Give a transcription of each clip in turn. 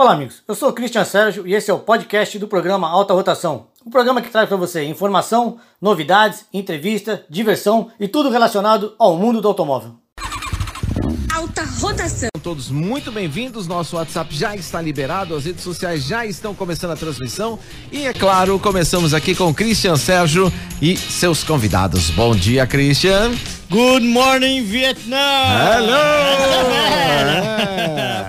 Olá, amigos. Eu sou o Christian Sérgio e esse é o podcast do programa Alta Rotação. Um programa que traz para você informação, novidades, entrevista, diversão e tudo relacionado ao mundo do automóvel. Alta Rotação. Todos muito bem-vindos. Nosso WhatsApp já está liberado, as redes sociais já estão começando a transmissão e, é claro, começamos aqui com Christian Sérgio e seus convidados. Bom dia, Christian. Good morning, Vietnã! Hello!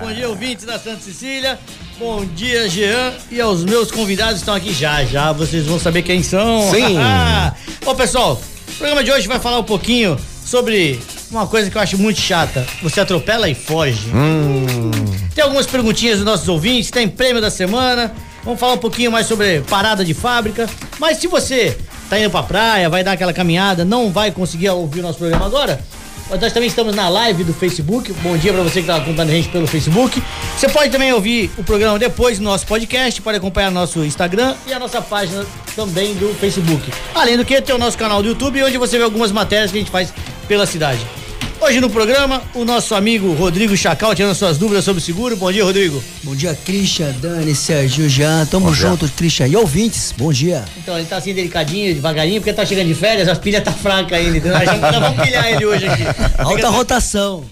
Bom dia, ouvintes da Santa Cecília. Bom dia, Jean. E aos meus convidados estão aqui já, já. Vocês vão saber quem são. Sim. Bom, pessoal, o programa de hoje vai falar um pouquinho sobre uma coisa que eu acho muito chata. Você atropela e foge. Tem algumas perguntinhas dos nossos ouvintes, tem prêmio da semana. Vamos falar um pouquinho mais sobre parada de fábrica. Mas se você tá indo pra praia, vai dar aquela caminhada, não vai conseguir ouvir o nosso programa agora, nós também estamos na live do Facebook. Bom dia pra você que tá acompanhando a gente pelo Facebook. Você pode também ouvir o programa depois no nosso podcast, pode acompanhar nosso Instagram e a nossa página também do Facebook. Além do que, tem o nosso canal do YouTube, onde você vê algumas matérias que a gente faz pela cidade. Hoje no programa, o nosso amigo Rodrigo Chacal tirando suas dúvidas sobre seguro. Bom dia, Rodrigo. Bom dia, Christian, Dani, Sérgio, Jean. Tamo junto, Christian. E ouvintes, bom dia. Então, ele tá assim delicadinho, devagarinho, porque tá chegando de férias, as pilhas tá fraca ainda. Então, a gente nós vamos pilhar ele hoje aqui. Alta rotação.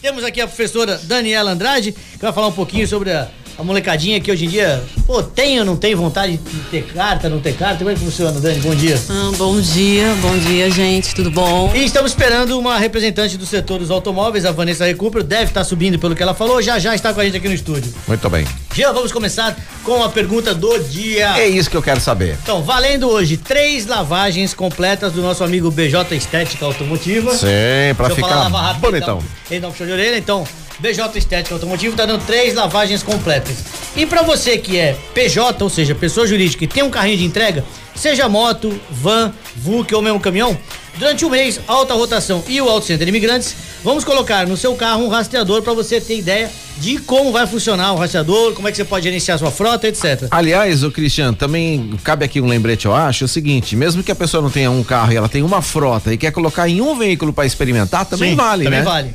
Temos aqui a professora Daniela Andrade, que vai falar um pouquinho sobre a, a molecadinha que hoje em dia, pô, tem ou não tem vontade de ter carta, não ter carta? Como é que funciona, Dani? Bom dia. Ah, bom dia, bom dia, gente, tudo bom? E estamos esperando uma representante do setor dos automóveis, a Vanessa Recupero, deve estar subindo pelo que ela falou, já já está com a gente aqui no estúdio. Muito bem. Já vamos começar com a pergunta do dia. É isso que eu quero saber. Então, valendo hoje três lavagens completas do nosso amigo BJ Estética Automotiva. Sim, pra Deixa eu falar, ficar lava rápido, bonitão. Ele dá, um- ele dá um puxão de orelha, então. BJ Estética Automotivo tá dando três lavagens completas. E pra você que é PJ, ou seja, pessoa jurídica e tem um carrinho de entrega, seja moto, van, VUC ou mesmo caminhão, durante o mês, Alta Rotação e o Auto Center Imigrantes, vamos colocar no seu carro um rastreador pra você ter ideia de como vai funcionar o rastreador, como é que você pode gerenciar sua frota, etc. Aliás, o Cristiano, também cabe aqui um lembrete, eu acho, é o seguinte, mesmo que a pessoa não tenha um carro e ela tenha uma frota e quer colocar em um veículo pra experimentar, também Sim, vale, também né? vale.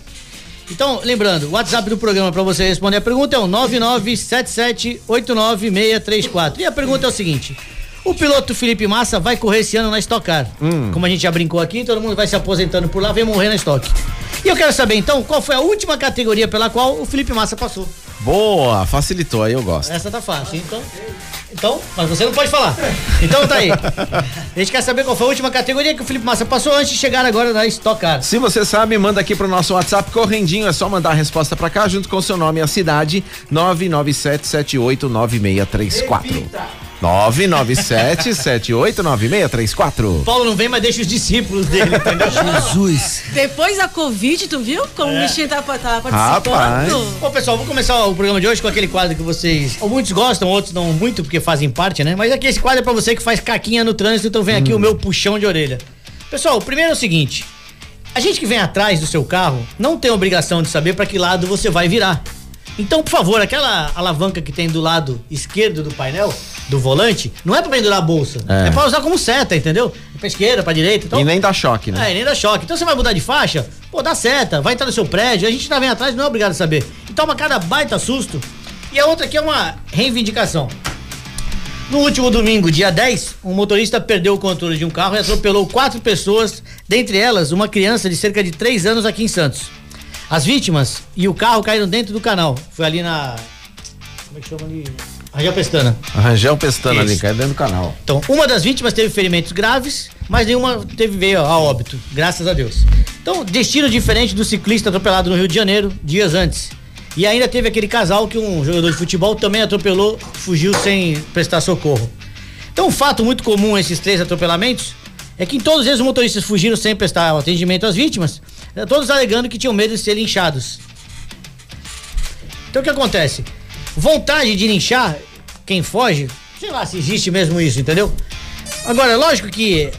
Então, lembrando, o WhatsApp do programa para você responder a pergunta é o 997789634. E a pergunta é o seguinte: o piloto Felipe Massa vai correr esse ano na Stock Car. Hum. Como a gente já brincou aqui, todo mundo vai se aposentando por lá, vem morrer na Stock. E eu quero saber então qual foi a última categoria pela qual o Felipe Massa passou. Boa, facilitou, aí eu gosto. Essa tá fácil, então. Então, mas você não pode falar. Então tá aí. A gente quer saber qual foi a última categoria que o Felipe Massa passou antes de chegar agora na Stock Car. Se você sabe, manda aqui pro nosso WhatsApp correndinho, é só mandar a resposta pra cá junto com o seu nome e a cidade, 997789634. 997789634. Paulo não vem, mas deixa os discípulos dele, entendeu? Jesus. Depois da Covid, tu viu como o bichinho tá, tá participando? Rapaz. Bom, pessoal, vou começar o programa de hoje com aquele quadro que vocês. ou Muitos gostam, outros não muito, porque fazem parte, né? Mas aqui esse quadro é pra você que faz caquinha no trânsito, então vem aqui o meu puxão de orelha. Pessoal, o primeiro é o seguinte: a gente que vem atrás do seu carro não tem obrigação de saber pra que lado você vai virar. Então, por favor, aquela alavanca que tem do lado esquerdo do painel, do volante, não é pra pendurar a bolsa. É, É. pra usar como seta, entendeu? É pra esquerda, pra direita. Então, E nem dá choque, né? é, e nem dá choque. Então você vai mudar de faixa, pô, dá seta, vai entrar no seu prédio, a gente tá vendo atrás, não é obrigado a saber. E toma cada baita susto. E a outra aqui é uma reivindicação. No último domingo, dia 10, um motorista perdeu o controle de um carro e atropelou quatro pessoas, dentre elas uma criança de cerca de 3 anos aqui em Santos. As vítimas e o carro caíram dentro do canal. Foi ali na. Como é que chama ali? Rangel Pestana. Rangel Pestana ali, Isso. cai dentro do canal. Então, uma das vítimas teve ferimentos graves, mas nenhuma teve veio a óbito, graças a Deus. Então, destino diferente do ciclista atropelado no Rio de Janeiro dias antes. E ainda teve aquele casal que um jogador de futebol também atropelou, fugiu sem prestar socorro. Então, um fato muito comum esses três atropelamentos é que em todos eles os motoristas fugiram sem prestar atendimento às vítimas, todos alegando que tinham medo de ser linchados. Então o que acontece? Vontade de linchar quem foge, sei lá se existe mesmo isso, entendeu? Agora, lógico que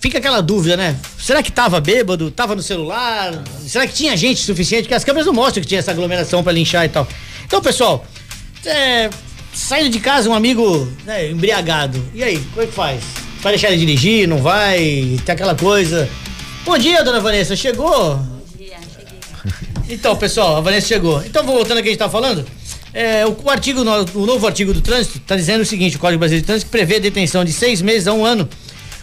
fica aquela dúvida, né? Será que tava bêbado? Tava no celular? Será que tinha gente suficiente? Porque as câmeras não mostram que tinha essa aglomeração pra linchar e tal. Então, pessoal, é, saindo de casa um amigo né, embriagado. E aí, como é que faz? Vai deixar ele dirigir? Não vai? Tem aquela coisa. Bom dia, dona Vanessa. Chegou? Então, pessoal, a Vanessa chegou. Então, voltando ao que a gente tá falando. É, o, o artigo, o novo artigo do trânsito está dizendo o seguinte: o Código Brasileiro de Trânsito prevê detenção de seis meses a um ano,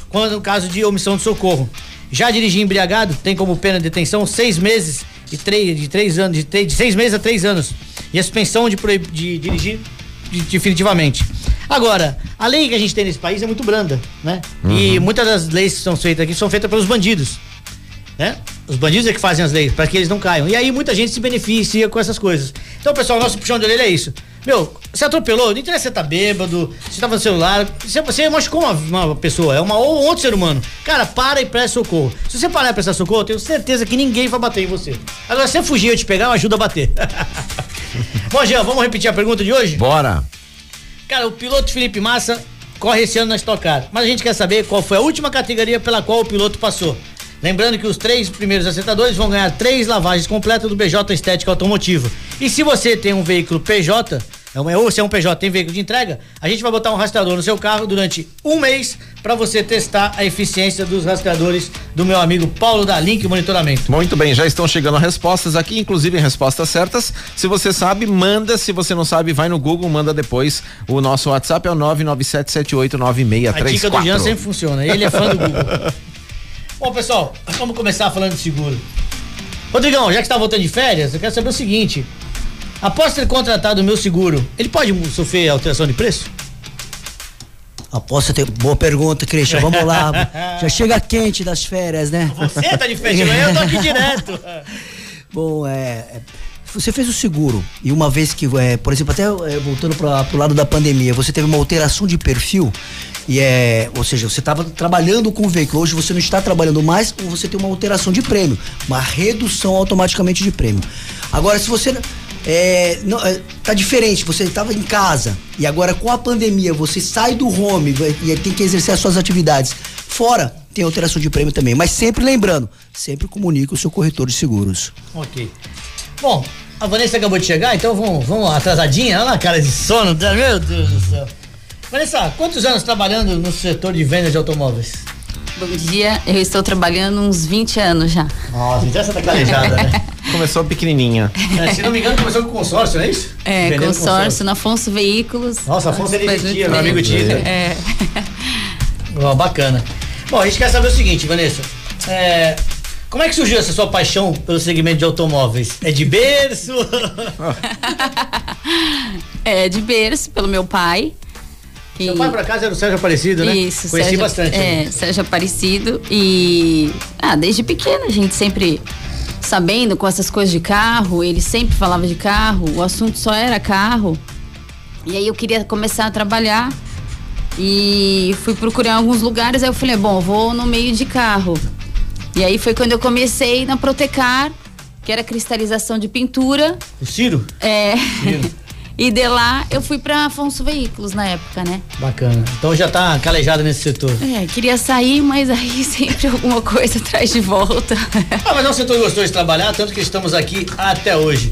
quando no caso de omissão de socorro. Já dirigir embriagado tem como pena de detenção seis meses e três, de três anos, de, três- de seis meses a três anos. E a suspensão de, proib- de dirigir de- definitivamente. Agora, a lei que a gente tem nesse país é muito branda, né? E muitas das leis que são feitas aqui são feitas pelos bandidos né? Os bandidos é que fazem as leis para que eles não caiam. E aí muita gente se beneficia com essas coisas. Então, pessoal, nosso puxão de orelha é isso. Meu, você atropelou, não interessa se você tá bêbado, se tava no celular, você, você machucou uma, uma pessoa, é uma ou outro ser humano. Cara, para e presta socorro. Se você parar e prestar socorro, eu tenho certeza que ninguém vai bater em você. Agora, se você fugir e eu te pegar, eu ajudo a bater. Bom, Jean, vamos repetir a pergunta de hoje? Bora. Cara, o piloto Felipe Massa corre esse ano na Stock Car. Mas a gente quer saber qual foi a última categoria pela qual o piloto passou. Lembrando que os três primeiros acertadores vão ganhar três lavagens completas do BJ Estética Automotiva. E se você tem um veículo PJ, é uma- ou se é um PJ tem veículo de entrega, a gente vai botar um rastreador no seu carro durante um mês para você testar a eficiência dos rastreadores do meu amigo Paulo da Link Monitoramento. Muito bem, já estão chegando respostas aqui, inclusive respostas certas. Se você sabe, manda. Se você não sabe, vai no Google, manda depois. O nosso WhatsApp é o 997789634. A dica do Jean sempre funciona. Ele é fã do Google. Bom, pessoal, vamos começar falando de seguro. Rodrigão, já que está voltando de férias, eu quero saber o seguinte: após ter contratado o meu seguro, ele pode sofrer alteração de preço? Aposto ter. Boa pergunta, Christian. Vamos lá. Já chega quente das férias, né? Você tá de férias, eu tô aqui direto. Bom, é, é, Você fez o seguro e uma vez que, é, por exemplo, até é, voltando para o lado da pandemia, você teve uma alteração de perfil e é, ou seja, você estava trabalhando com o veículo, hoje você não está trabalhando mais, ou você tem uma alteração de prêmio, uma redução automaticamente de prêmio. Agora, se você é, não, é, tá diferente, você estava em casa e agora com a pandemia você sai do home e tem que exercer as suas atividades fora, tem alteração de prêmio também. Mas sempre lembrando, sempre comunique o seu corretor de seguros. ok. Bom, a Vanessa acabou de chegar, então vamos, vamos atrasadinha. Olha lá cara de sono. Meu Deus do céu. Vanessa, quantos anos trabalhando no setor de venda de automóveis? Bom dia, eu estou trabalhando uns 20 anos já. Nossa, então essa tá calejada, né? Começou pequenininha. É, se não me engano, começou com consórcio, não é isso? É, Vendendo consórcio, na Afonso Veículos. Nossa, Afonso ele Faz tia, muito meu amigo tia. É. Ó, bacana. Bom, a gente quer saber o seguinte, Vanessa. É, como é que surgiu essa sua paixão pelo segmento de automóveis? É de berço? É, de berço, pelo meu pai. Que- Seu pai, por acaso, era o Sérgio Aparecido, né? Isso, Conheci Sérgio, bastante. né? É, Sérgio Aparecido. E. Ah, desde pequena a gente sempre sabendo com essas coisas de carro, ele sempre falava de carro, o assunto só era carro. E aí eu queria começar a trabalhar e fui procurar alguns lugares, aí eu falei, bom, vou no meio de carro. E aí foi quando eu comecei na Protecar, que era cristalização de pintura. O Ciro? É. E de lá eu fui pra Afonso Veículos na época, né? Bacana. Então já tá calejada nesse setor. É, queria sair, mas aí sempre alguma coisa atrás de volta. Ah, mas é um setor gostoso de trabalhar, tanto que estamos aqui até hoje.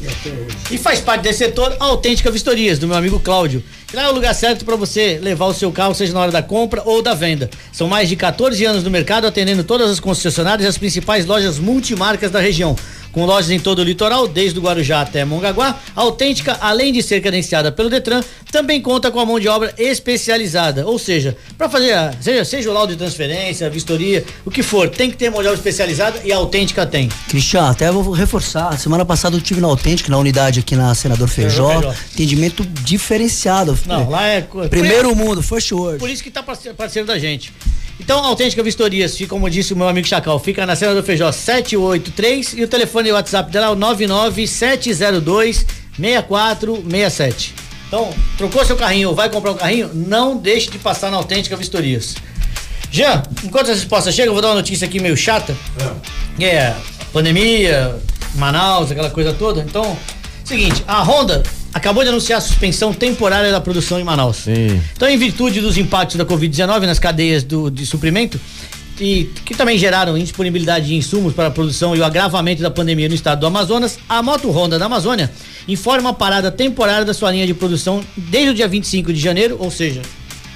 E faz parte desse setor a Autêntica Vistorias, do meu amigo Cláudio. Lá é o lugar certo para você levar o seu carro, seja na hora da compra ou da venda. São mais de 14 anos no mercado, atendendo todas as concessionárias e as principais lojas multimarcas da região. Com lojas em todo o litoral, desde o Guarujá até Mongaguá, a Autêntica, além de ser credenciada pelo Detran, também conta com a mão de obra especializada. Ou seja, para fazer, a- seja, seja o laudo de transferência, a vistoria, o que for, tem que ter mão de obra especializada e a Autêntica tem. Cristian, até vou reforçar. Semana passada eu tive na Autêntica, na unidade aqui na Senador Feijó. Feijó. Atendimento diferenciado. Não, lá é. Primeiro mundo, first word. por isso que tá parceiro, parceiro da gente. Então, Autêntica Vistorias, fica, como disse o meu amigo Chacal, fica na Senador Feijó 783 e o telefone e o WhatsApp dela é o 99702 6467. Então, trocou seu carrinho ou vai comprar um carrinho, não deixe de passar na Autêntica Vistorias. Jean, enquanto as respostas chegam, eu vou dar uma notícia aqui meio chata. Que é pandemia, Manaus, aquela coisa toda. Então, seguinte, a Honda acabou de anunciar a suspensão temporária da produção em Manaus. Sim. Então, em virtude dos impactos da Covid-19 nas cadeias do, de suprimento, e que também geraram indisponibilidade de insumos para a produção e o agravamento da pandemia no estado do Amazonas, a Moto Honda da Amazônia informa a parada temporária da sua linha de produção desde o dia 25 de janeiro, ou seja,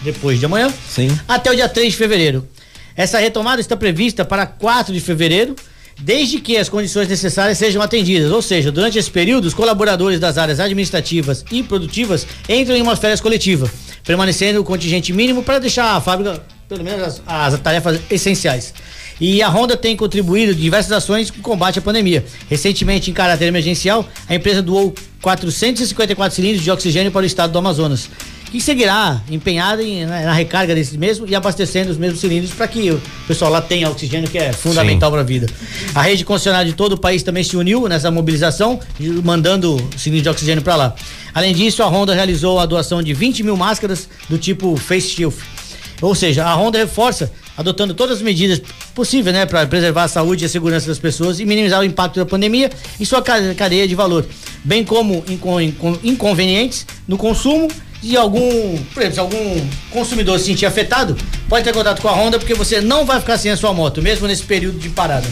depois de amanhã, Sim. até o dia 3 de fevereiro. Essa retomada está prevista para 4 de fevereiro, desde que as condições necessárias sejam atendidas. Ou seja, durante esse período, os colaboradores das áreas administrativas e produtivas entram em uma férias coletiva, permanecendo o contingente mínimo para deixar a fábrica, pelo menos, as, as tarefas essenciais. E a Honda tem contribuído em diversas ações com combate à pandemia. Recentemente, em caráter emergencial, a empresa doou 454 cilindros de oxigênio para o estado do Amazonas que seguirá empenhada em, na, na, recarga desses mesmos e abastecendo os mesmos cilindros para que o pessoal lá tenha oxigênio, que é fundamental para a vida. A rede concessionária de todo o país também se uniu nessa mobilização, mandando cilindros de oxigênio para lá. Além disso, a Honda realizou a doação de 20 mil máscaras do tipo Face Shield. Ou seja, a Honda reforça adotando todas as medidas possíveis, né, para preservar a saúde e a segurança das pessoas e minimizar o impacto da pandemia em sua cadeia de valor, bem como inconvenientes no consumo de algum, por exemplo, se algum consumidor se sentir afetado, pode ter contato com a Honda porque você não vai ficar sem a sua moto, mesmo nesse período de parada.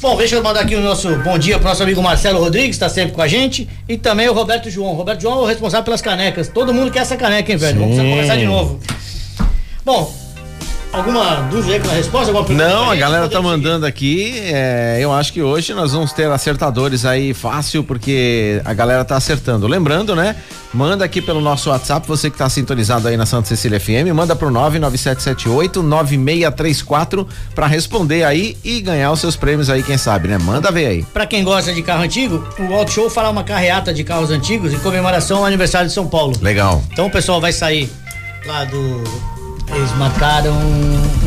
Bom, deixa eu mandar aqui o nosso bom dia pro nosso amigo Marcelo Rodrigues, está sempre com a gente, e também o Roberto João. O Roberto João é o responsável pelas canecas. Todo mundo quer essa caneca, hein, velho? Sim. Vamos começar de novo. Bom, Alguma dúvida aí com a resposta? Não, a galera tá mandando aqui. É, eu acho que hoje nós vamos ter acertadores aí fácil, porque a galera tá acertando. Lembrando, né? Manda aqui pelo nosso WhatsApp, você que tá sintonizado aí na Santa Cecília FM, manda pro 99778 9634 para responder aí e ganhar os seus prêmios aí, quem sabe, né? Manda ver aí. Para quem gosta de carro antigo, o Auto Show fará uma carreata de carros antigos em comemoração ao aniversário de São Paulo. Legal. Então o pessoal vai sair lá do eles marcaram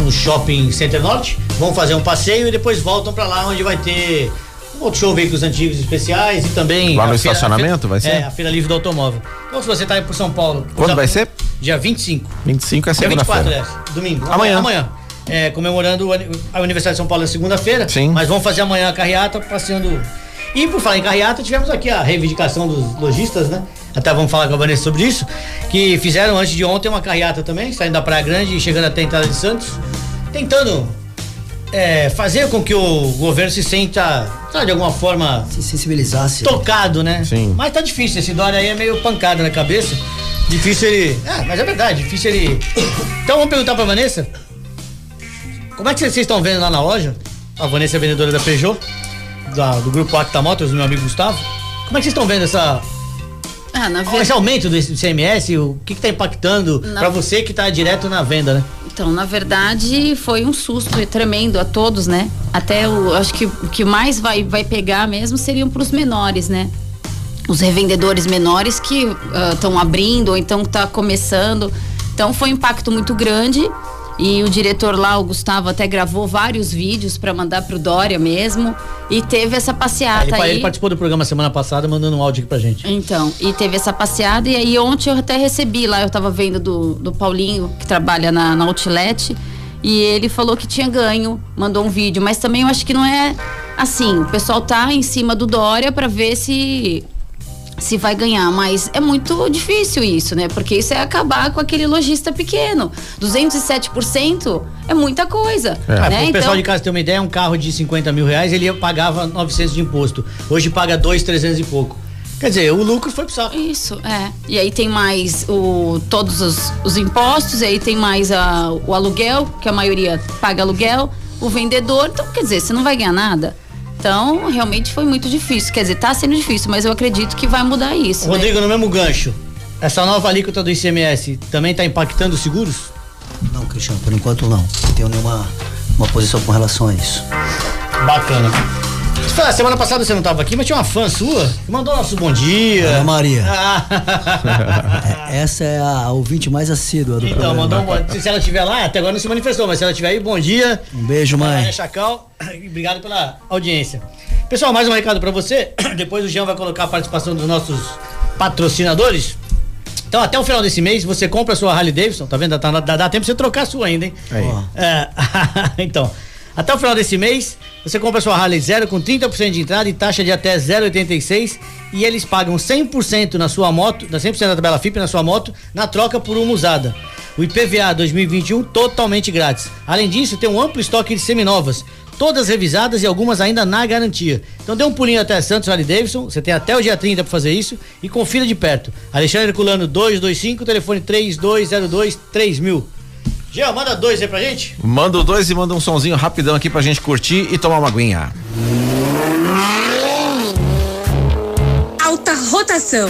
um shopping Center Norte, vão fazer um passeio e depois voltam para lá onde vai ter um outro show veículos antigos especiais e também lá no estacionamento vai ser? É, a feira livre do automóvel. Então se você tá aí por São Paulo, quando vai ser? Dia 25. 25 é segunda-feira. Dia 24, é, domingo. Amanhã. Amanhã. É, comemorando a Universidade de São Paulo na segunda-feira. Sim. Mas vamos fazer amanhã a carreata passeando. E por falar em carreata, tivemos aqui a reivindicação dos lojistas, né? Até vamos falar com a Vanessa sobre isso, que fizeram antes de ontem uma carreata também, saindo da Praia Grande e chegando até a entrada de Santos, tentando é, fazer com que o governo se sinta, sabe, de alguma forma. Se sensibilizasse. Tocado, né? Sim. Mas tá difícil, esse Dória aí é meio pancada na cabeça. Difícil ele. É, mas é verdade, difícil ele. Então vamos perguntar pra Vanessa. Como é que vocês estão vendo lá na loja? A Vanessa é vendedora da Peugeot, da, do grupo Acta Motors, do meu amigo Gustavo. Como é que vocês estão vendo essa, ah, na. Esse aumento do ICMS, o que está impactando na... para você que está direto na venda, né? Então, na verdade, foi um susto tremendo a todos, né? Até o, acho que o que mais vai, vai pegar mesmo seriam para os menores, né? Os revendedores menores que estão uh, abrindo ou então está começando. Então, foi um impacto muito grande. E o diretor lá, o Gustavo, até gravou vários vídeos para mandar pro Dória mesmo. E teve essa passeata ele, aí. Ele participou do programa semana passada, mandando um áudio aqui pra gente. Então, e teve essa passeada. E aí ontem eu até recebi lá, eu tava vendo do, do Paulinho, que trabalha na, na Outlet. E ele falou que tinha ganho, mandou um vídeo. Mas também eu acho que não é assim. O pessoal tá em cima do Dória para ver se se vai ganhar, mas é muito difícil isso, né? Porque isso é acabar com aquele lojista pequeno. 207% é muita coisa. É. Né? É, o pessoal então... de casa ter uma ideia, um carro de 50 mil reais, ele pagava 900 de imposto. Hoje paga 2, 300 e pouco. Quer dizer, o lucro foi pro saco. Isso, é. E aí tem mais o, todos os, os impostos, e aí tem mais a, o aluguel, que a maioria paga aluguel, o vendedor. Então, quer dizer, você não vai ganhar nada. Então, realmente foi muito difícil. Quer dizer, tá sendo difícil, mas eu acredito que vai mudar isso. Né? Rodrigo, né? no mesmo gancho, essa nova alíquota do ICMS também está impactando os seguros? Não, Cristiano, por enquanto não. Não tenho nenhuma uma posição com relação a isso. Bacana. Semana passada você não estava aqui, mas tinha uma fã sua que mandou nosso bom dia. Ana Maria. Ah. Essa é a ouvinte mais assídua do então, programa. mandou um, se ela estiver lá, até agora não se manifestou, mas se ela estiver aí, bom dia. Um beijo, mãe. Chacal, obrigado pela audiência. Pessoal, mais um recado para você. Depois o Jean vai colocar a participação dos nossos patrocinadores. Então, até o final desse mês, você compra a sua Harley Davidson, tá vendo? Dá, dá, dá tempo de você trocar a sua ainda, hein? É, então, até o final desse mês, você compra sua Harley Zero com 30% de entrada e taxa de até 0,86 e eles pagam 100% na sua moto, 100% da tabela FIP na sua moto, na troca por uma usada. O IPVA 2021 totalmente grátis. Além disso, tem um amplo estoque de seminovas, todas revisadas e algumas ainda na garantia. Então dê um pulinho até Santos Harley Davidson, você tem até o dia 30 para fazer isso e confira de perto. Alexandre Herculano 225, telefone 3202 3000. Jean, manda dois aí pra gente. Manda o dois e manda um sonzinho rapidão aqui pra gente curtir e tomar uma aguinha. Alta rotação.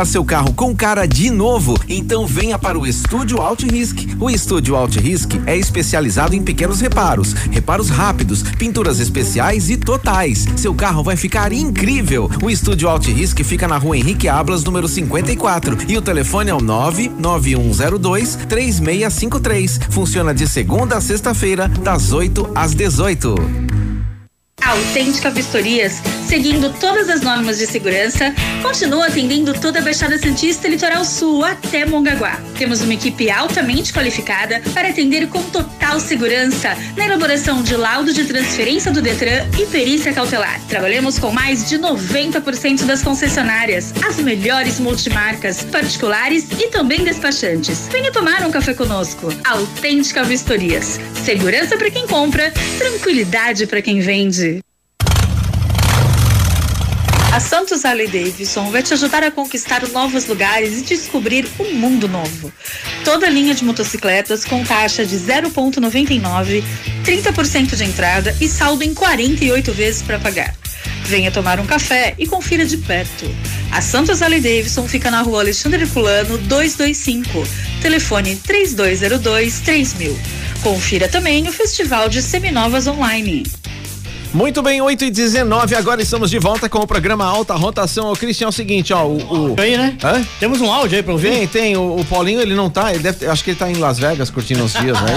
Deixar seu carro com cara de novo? Então venha para o Estúdio Alt Risk. O Estúdio Alt Risk é especializado em pequenos reparos, reparos rápidos, pinturas especiais e totais. Seu carro vai ficar incrível. O Estúdio Alt Risk fica na rua Henrique Ablas, número 54. E o telefone é o 99102 3653. Funciona de segunda a sexta-feira, das 8 às 18. Autêntica Vistorias, seguindo todas as normas de segurança, continua atendendo toda a Baixada Santista Litoral Sul até Mongaguá. Temos uma equipe altamente qualificada para atender com total segurança na elaboração de laudo de transferência do Detran e perícia cautelar. Trabalhamos com mais de 90% das concessionárias, as melhores multimarcas, particulares e também despachantes. Venha tomar um café conosco. Autêntica Vistorias. Segurança para quem compra, tranquilidade para quem vende. A Santos Harley Davidson vai te ajudar a conquistar novos lugares e descobrir um mundo novo. Toda linha de motocicletas com taxa de 0,99, 30% de entrada e saldo em 48 vezes para pagar. Venha tomar um café e confira de perto. A Santos Harley Davidson fica na rua Alexandre Fulano 225, telefone 3202 3000. Confira também o Festival de Seminovas Online. Muito bem, 8 e 19 agora estamos de volta com o programa Alta Rotação. Ô, Cristian, é o seguinte, ó, o... o... Aí, né? Hã? Temos um áudio aí pra ouvir? Tem, tem, o, o Paulinho ele não tá, ele deve, acho que ele tá em Las Vegas curtindo os dias, né?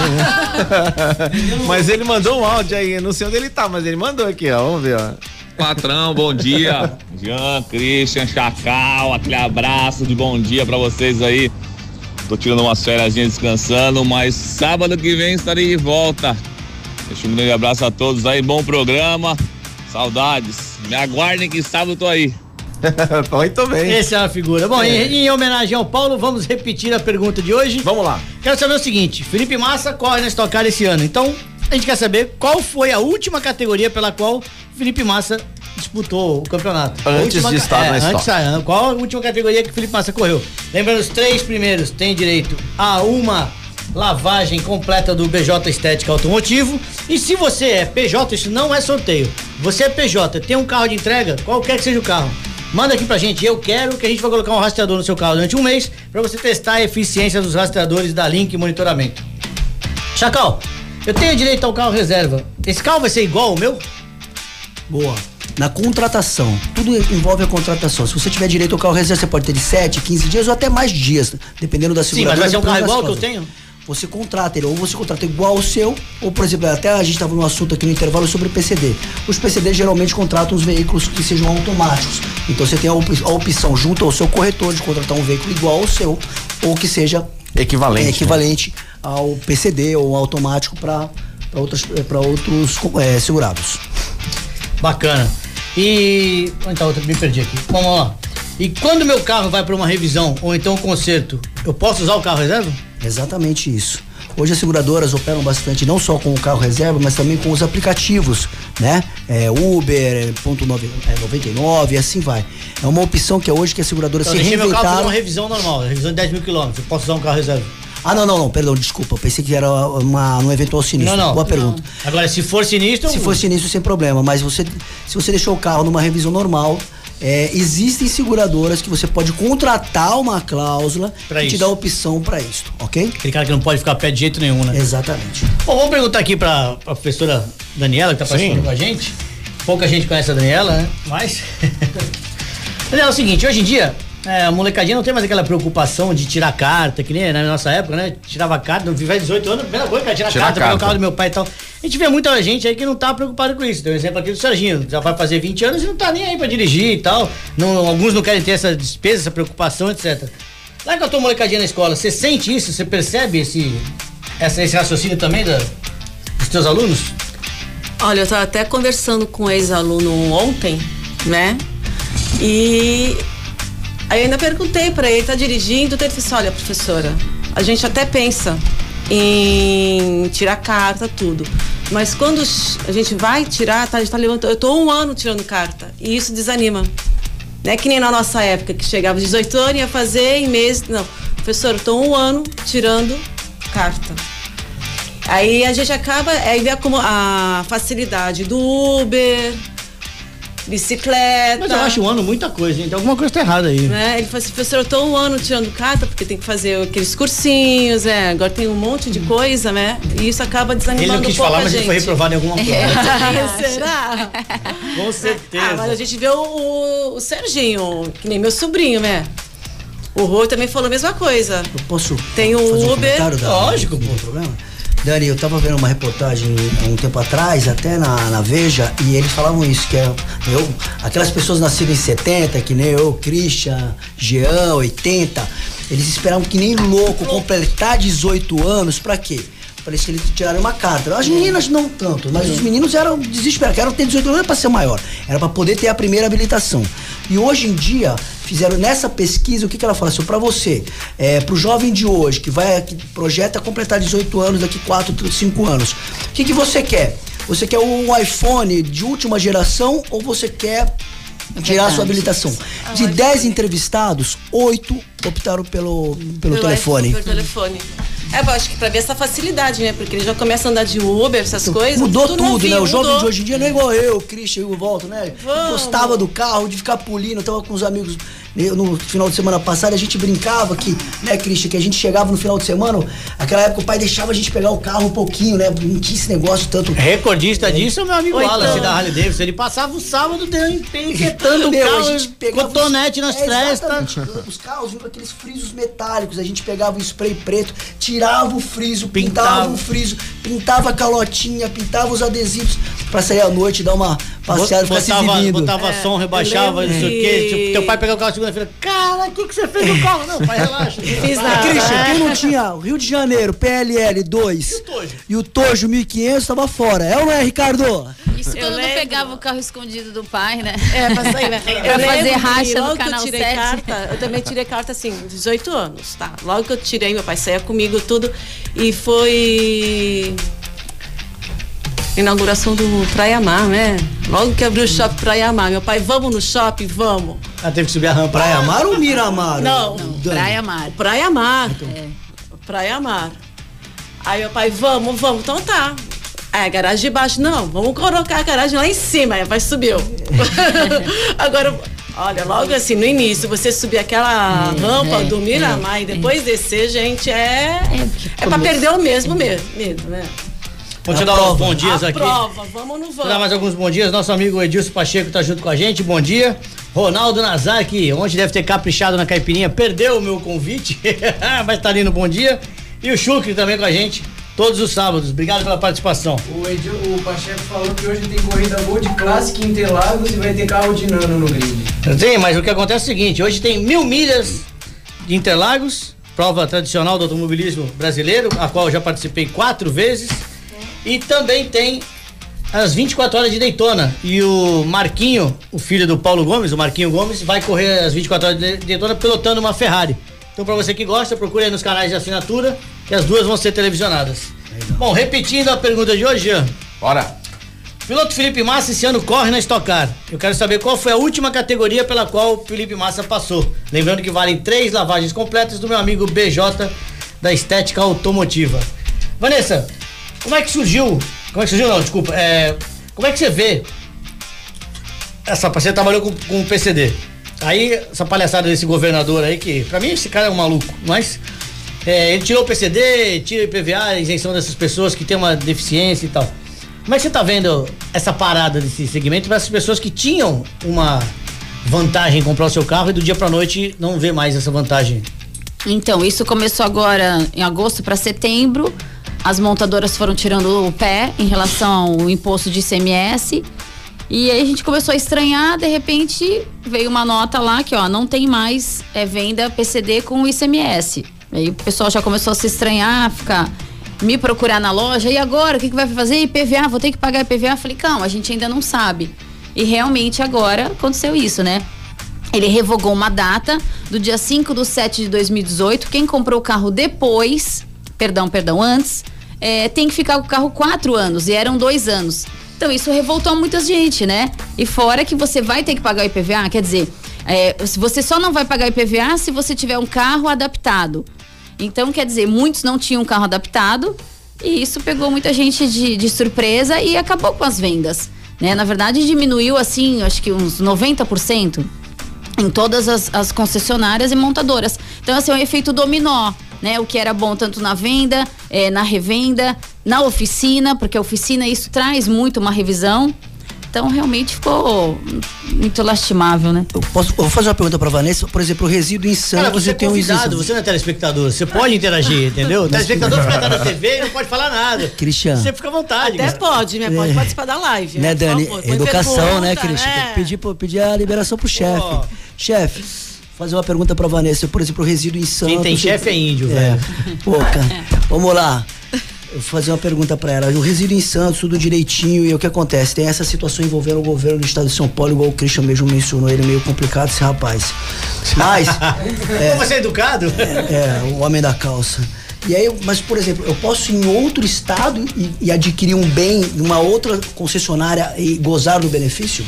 mas ele mandou um áudio aí, não sei onde ele tá, mas ele mandou aqui, ó, vamos ver, ó. Patrão, bom dia. Jean, Christian, Chacal, aquele abraço de bom dia pra vocês aí. Tô tirando umas férias descansando, mas sábado que vem estarei de volta. Deixa um grande abraço a todos aí, bom programa. Saudades. Me aguardem que sábado eu tô aí. Muito bem. Essa é uma figura. Bom, em, em homenagem ao Paulo, vamos repetir a pergunta de hoje. Vamos lá. Quero saber o seguinte: Felipe Massa corre na Stock Car esse ano. Então, a gente quer saber qual foi a última categoria pela qual Felipe Massa disputou o campeonato. Antes última de estar é, na Stock. antes, Qual a última categoria que o Felipe Massa correu? Lembrando, os três primeiros têm direito a uma lavagem completa do BJ Estética Automotivo. E se você é PJ, isso não é sorteio. Você é PJ, tem um carro de entrega, qualquer que seja o carro. Manda aqui pra gente, eu quero que a gente vai colocar um rastreador no seu carro durante um mês para você testar a eficiência dos rastreadores da Link Monitoramento. Chacal, eu tenho direito ao carro reserva. Esse carro vai ser igual ao meu? Boa. Na contratação, tudo envolve a contratação. Se você tiver direito ao carro reserva, você pode ter de 7, 15 dias ou até mais dias, dependendo da Sim, mas vai ser um carro igual que eu tenho? Você contrata ele, ou você contrata igual ao seu, ou por exemplo, até a gente estava num assunto aqui no intervalo sobre PCD. Os PCD geralmente contratam os veículos que sejam automáticos. Então você tem a, op- a opção junto ao seu corretor de contratar um veículo igual ao seu, ou que seja Equivalente, é, né? equivalente ao PCD ou automático para outros, pra outros é, segurados. Bacana. E. Onde outra? Me perdi aqui. Vamos lá. E quando meu carro vai para uma revisão ou então um conserto, eu posso usar o carro reserva? Exatamente isso. Hoje as seguradoras operam bastante não só com o carro reserva, mas também com os aplicativos, né? É, Uber, é, ponto nove- é, 99 e assim vai. É uma opção que é hoje que as seguradoras Então, se deixei meu carro reinventaram. uma revisão normal, revisão de 10 mil quilômetros. Posso usar um carro reserva? Ah, não, não, não, perdão, desculpa. Eu pensei que era uma, um eventual sinistro. Não, não. Boa pergunta. Agora, se for sinistro. Se for sinistro, sem problema. Mas você, se você deixou o carro numa revisão normal, é, existem seguradoras que você pode contratar uma cláusula Pra que te isso. dá opção para isso, ok? Aquele cara que não pode ficar a pé de jeito nenhum, né? Exatamente. Bom, vamos perguntar aqui pra, pra professora Daniela, que tá participando com a gente. Pouca gente conhece a Daniela, né? Mas. Daniela, é o seguinte, hoje em dia, é, a molecadinha não tem mais aquela preocupação de tirar carta, que nem na nossa época, né? Tirava carta, não faz 18 anos, primeira coisa, cara, tirar Tirar carta, pegar o carta. carro do meu pai e tal. A gente vê muita gente aí que não tá preocupado com isso. Tem um exemplo aqui do Serginho, já vai fazer 20 anos e não tá nem aí pra dirigir e tal. Não, alguns não querem ter essa despesa, essa preocupação, etc. Lá com a tua molecadinha na escola, você sente isso? Você percebe esse, essa, esse raciocínio também da, dos teus alunos? Olha, eu tava até conversando com um ex-aluno ontem, né? E aí eu ainda perguntei pra ele, tá dirigindo? Ele disse, olha, professora, a gente até pensa em tirar carta, tudo. Mas quando a gente vai tirar, tá, a gente tá levantando. Eu tô um ano tirando carta. E isso desanima. Não é que nem na nossa época, que chegava aos 18 anos, ia fazer em meses. Não. Professor, eu tô um ano tirando carta. Aí a gente acaba, aí vê a, a facilidade do Uber, bicicleta. Mas eu acho um ano muita coisa, hein? Tem alguma coisa que tá errada aí. Né? Ele falou assim, professor, eu tô um ano tirando carta, porque tem que fazer aqueles cursinhos, é, agora tem um monte de coisa, né? E isso acaba desanimando Ele não quis um pouco falar, a mas ele gente. foi reprovado em alguma prova. Será? Com certeza. Ah, mas a gente vê o, o, o Serginho, que nem meu sobrinho, né? O Rô também falou a mesma coisa. Eu posso Tem o um Uber. comentário da- Lógico, não tem problema? Dani, eu tava vendo uma reportagem há um tempo atrás, até na, na Veja, e eles falavam isso, que é, eu, aquelas pessoas nascidas em 70, que nem eu, Christian, Jean, 80, eles esperavam que nem louco completar 18 anos, pra quê? Eles que eles tirarem uma carta. As meninas não tanto, mas os meninos eram desesperados, queriam ter 18 anos não pra ser maior, era pra poder ter a primeira habilitação. E hoje em dia, fizeram nessa pesquisa, o que, que ela fala? Assim, para você, é, pro jovem de hoje, que vai que projeta completar 18 anos daqui 4, 5 anos, o que, que você quer? Você quer um iPhone de última geração ou você quer tirar a sua habilitação? De 10 entrevistados, 8 optaram pelo, pelo Pelo telefone. Pelo telefone. É, eu acho que pra ver essa facilidade, né? Porque ele já começa a andar de Uber, essas coisas. Mudou tudo, novinho, né? O jovem de hoje em dia não é igual eu, o Christian e o Volta, né? Vamos. Gostava do carro, de ficar pulindo. Eu tava com os amigos no final de semana passado, a gente brincava que, né, Christian, que a gente chegava no final de semana, aquela época o pai deixava a gente pegar o carro um pouquinho, né? Não tinha esse negócio tanto. Recordista disso é o meu amigo Wallace então- da Harley Davidson. Ele passava o sábado deu empenquetando o Meu, carro, a gente pegava cotonete os- nas É. Os carros vinham com aqueles frisos metálicos. A gente pegava o spray preto, tirava o friso, pintava, Pintava. o friso, pintava a calotinha, pintava os adesivos pra sair à noite, dar uma passeada, ficar se botava, botava som, rebaixava, não sei o quê. Teu pai pegava o carro segunda-feira. Cara, o que, que você fez no carro? Não, pai, relaxa. Fiz nada. Christian, quem não tinha o Rio de Janeiro, PLL 2 e o Tojo 1500 tava fora. É ou não é, Ricardo? Isso Eu quando não lembro. pegava o carro escondido do pai, né? É, pra sair, né? Pra fazer racha no logo que canal eu tirei 7. carta, eu também tirei carta assim, 18 anos, tá? Logo que eu tirei, meu pai saía comigo tudo. E foi. Inauguração do Praia Mar, né? Logo que abriu o shopping Praia Mar. Meu pai, vamos no shopping? Vamos. Ah, teve que subir a rampa. Praia Mar ou Miramar? Não. Dani? Praia Mar. Praia Mar. Praia Mar. Aí meu pai, vamos, vamos, então tá. Aí a garagem de baixo, não, vamos colocar a garagem lá em cima. Aí o pai subiu. Agora, olha, logo assim, no início, você subir aquela rampa, é, do Miramar e depois descer, gente, é. É, pra perder o mesmo medo, medo né? Vou te dar uns bons dias a aqui. prova, vamos Vou dar vamos? mais alguns bons dias. Nosso amigo Edilson Pacheco tá junto com a gente. Bom dia. Ronaldo Nazar, que ontem deve ter caprichado na caipirinha, perdeu o meu convite, mas tá ali no bom dia. E o Chucre também com a gente, todos os sábados. Obrigado pela participação. O, Edi- o Pacheco falou que hoje tem corrida Gold Classic Interlagos e vai ter carro de nano no grid. Sim, mas o que acontece é o seguinte: hoje tem mil milhas de Interlagos, prova tradicional do automobilismo brasileiro, a qual eu já participei quatro vezes. E também tem as 24 horas de Daytona. E o Marquinho, o filho do Paulo Gomes, o Marquinho Gomes, vai correr as 24 horas de Daytona pilotando uma Ferrari. Então, pra você que gosta, procure aí nos canais de assinatura, que as duas vão ser televisionadas. Bom, repetindo a pergunta de hoje, Jean. Bora. Piloto Felipe Massa esse ano corre na Stock Car. Eu quero saber qual foi a última categoria pela qual o Felipe Massa passou. Lembrando que valem três lavagens completas do meu amigo BJ da Estética Automotiva. Vanessa, como é que surgiu? Como é que surgiu? Não, desculpa. É, como é que você vê? Essa você trabalhou com, com o PCD. Aí, essa palhaçada desse governador aí, que pra mim esse cara é um maluco, mas é, ele tirou o PCD, tira o IPVA, isenção dessas pessoas que têm uma deficiência e tal. Como é que você tá vendo essa parada desse segmento para essas pessoas que tinham uma vantagem em comprar o seu carro e do dia pra noite não vê mais essa vantagem? Então, isso começou agora em agosto para setembro. As montadoras foram tirando o pé em relação ao imposto de ICMS. E aí a gente começou a estranhar, de repente veio uma nota lá que, ó, não tem mais é, venda PCD com ICMS. Aí o pessoal já começou a se estranhar, ficar me procurar na loja. E agora, o que, que vai fazer? IPVA, vou ter que pagar IPVA? Falei, calma, a gente ainda não sabe. E realmente agora aconteceu isso, né? Ele revogou uma data do dia 5 do 7 de 2018. Quem comprou o carro depois, perdão, perdão, antes, é, tem que ficar com o carro quatro anos, e eram dois anos. Então isso revoltou muita gente, né? E fora que você vai ter que pagar o IPVA, quer dizer, é, você só não vai pagar IPVA se você tiver um carro adaptado. Então, quer dizer, muitos não tinham um carro adaptado e isso pegou muita gente de, de surpresa e acabou com as vendas. Né? Na verdade, diminuiu assim, acho que uns 90% em todas as, as concessionárias e montadoras. Então, assim, é um efeito dominó, né? O que era bom tanto na venda, eh, na revenda, na oficina, porque a oficina isso traz muito uma revisão. Então, realmente ficou muito lastimável, né? Eu, posso, eu vou fazer uma pergunta pra Vanessa. Por exemplo, o resíduo em Cara, você é tenho um isenção. você não é telespectador, você pode interagir, entendeu? O telespectador fica da TV e não pode falar nada. Cristiano. Você fica à vontade. Até cara. pode, né? Pode participar da live. Né, por Dani? favor. Educação, pergunta, né, Cristian? Tem que pedir, pô, pedir a liberação pro chefe. Chefe, fazer uma pergunta pra Vanessa. Por exemplo, o resíduo em Santos. tem chefe é índio, é. velho. Pô, cara, vamos lá. Eu vou fazer uma pergunta pra ela. O resíduo em Santos, tudo direitinho. E o que acontece? Tem essa situação envolvendo o governo do estado de São Paulo, igual o Christian mesmo mencionou. Ele é meio complicado, esse rapaz. Mas. Como você é educado? É, o homem da calça. E aí, mas, por exemplo, eu posso ir em outro estado e, e adquirir um bem numa outra concessionária e gozar do benefício?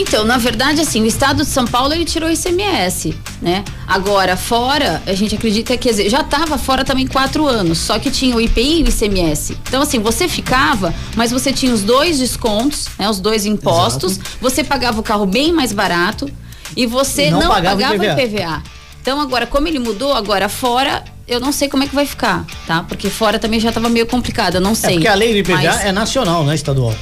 Então, na verdade, assim, o estado de São Paulo ele tirou o ICMS, né? Agora, fora, a gente acredita que já estava fora também quatro anos, só que tinha o IPI e o ICMS. Então, assim, você ficava, mas você tinha os dois descontos, né? Os dois impostos, você pagava o carro bem mais barato e você Não não, pagava pagava, IPVA. IPVA. Então, agora, como ele mudou, agora fora, eu não sei como é que vai ficar, tá? Porque fora também já estava meio complicado, eu não É sei. porque a lei do IPVA Mas- é nacional, não é estadual.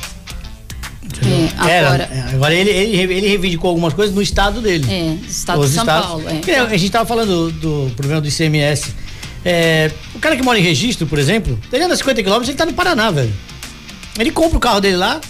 É, Era, agora, é, agora ele, ele, ele reivindicou algumas coisas no estado dele. É, estado Os de São estados. Paulo. É. A gente tava falando do, do problema do ICMS. É, o cara que mora em registro, por exemplo, ele anda 50 quilômetros, ele tá no Paraná, velho. Ele compra o carro dele lá,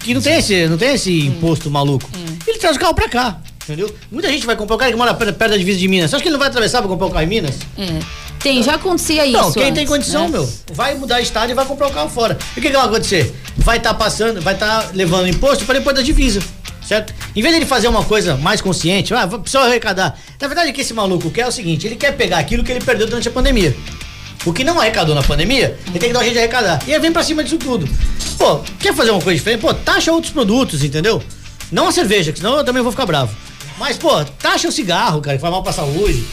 que não tem esse, não tem esse imposto maluco. Ele traz o carro pra cá, entendeu? Muita gente vai comprar o cara que mora perto da divisa de Minas. Você acha que ele não vai atravessar pra comprar o carro em Minas? É. Tem, já acontecia isso. Não, quem tem antes, condição, né? meu, vai mudar estado e vai comprar o carro fora. E o que, que vai acontecer? Vai estar passando, vai estar levando imposto para depois da divisa. Certo? Em vez dele fazer uma coisa mais consciente, ah, precisa arrecadar. Na verdade, o que esse maluco quer é o seguinte: ele quer pegar aquilo que ele perdeu durante a pandemia. O que não arrecadou na pandemia, ele tem que dar um jeito de arrecadar. E aí vem pra cima disso tudo. Pô, quer fazer uma coisa diferente? Pô, taxa outros produtos, entendeu? Não a cerveja, que senão eu também vou ficar bravo. Mas, pô, taxa o cigarro, cara, que faz mal pra saúde.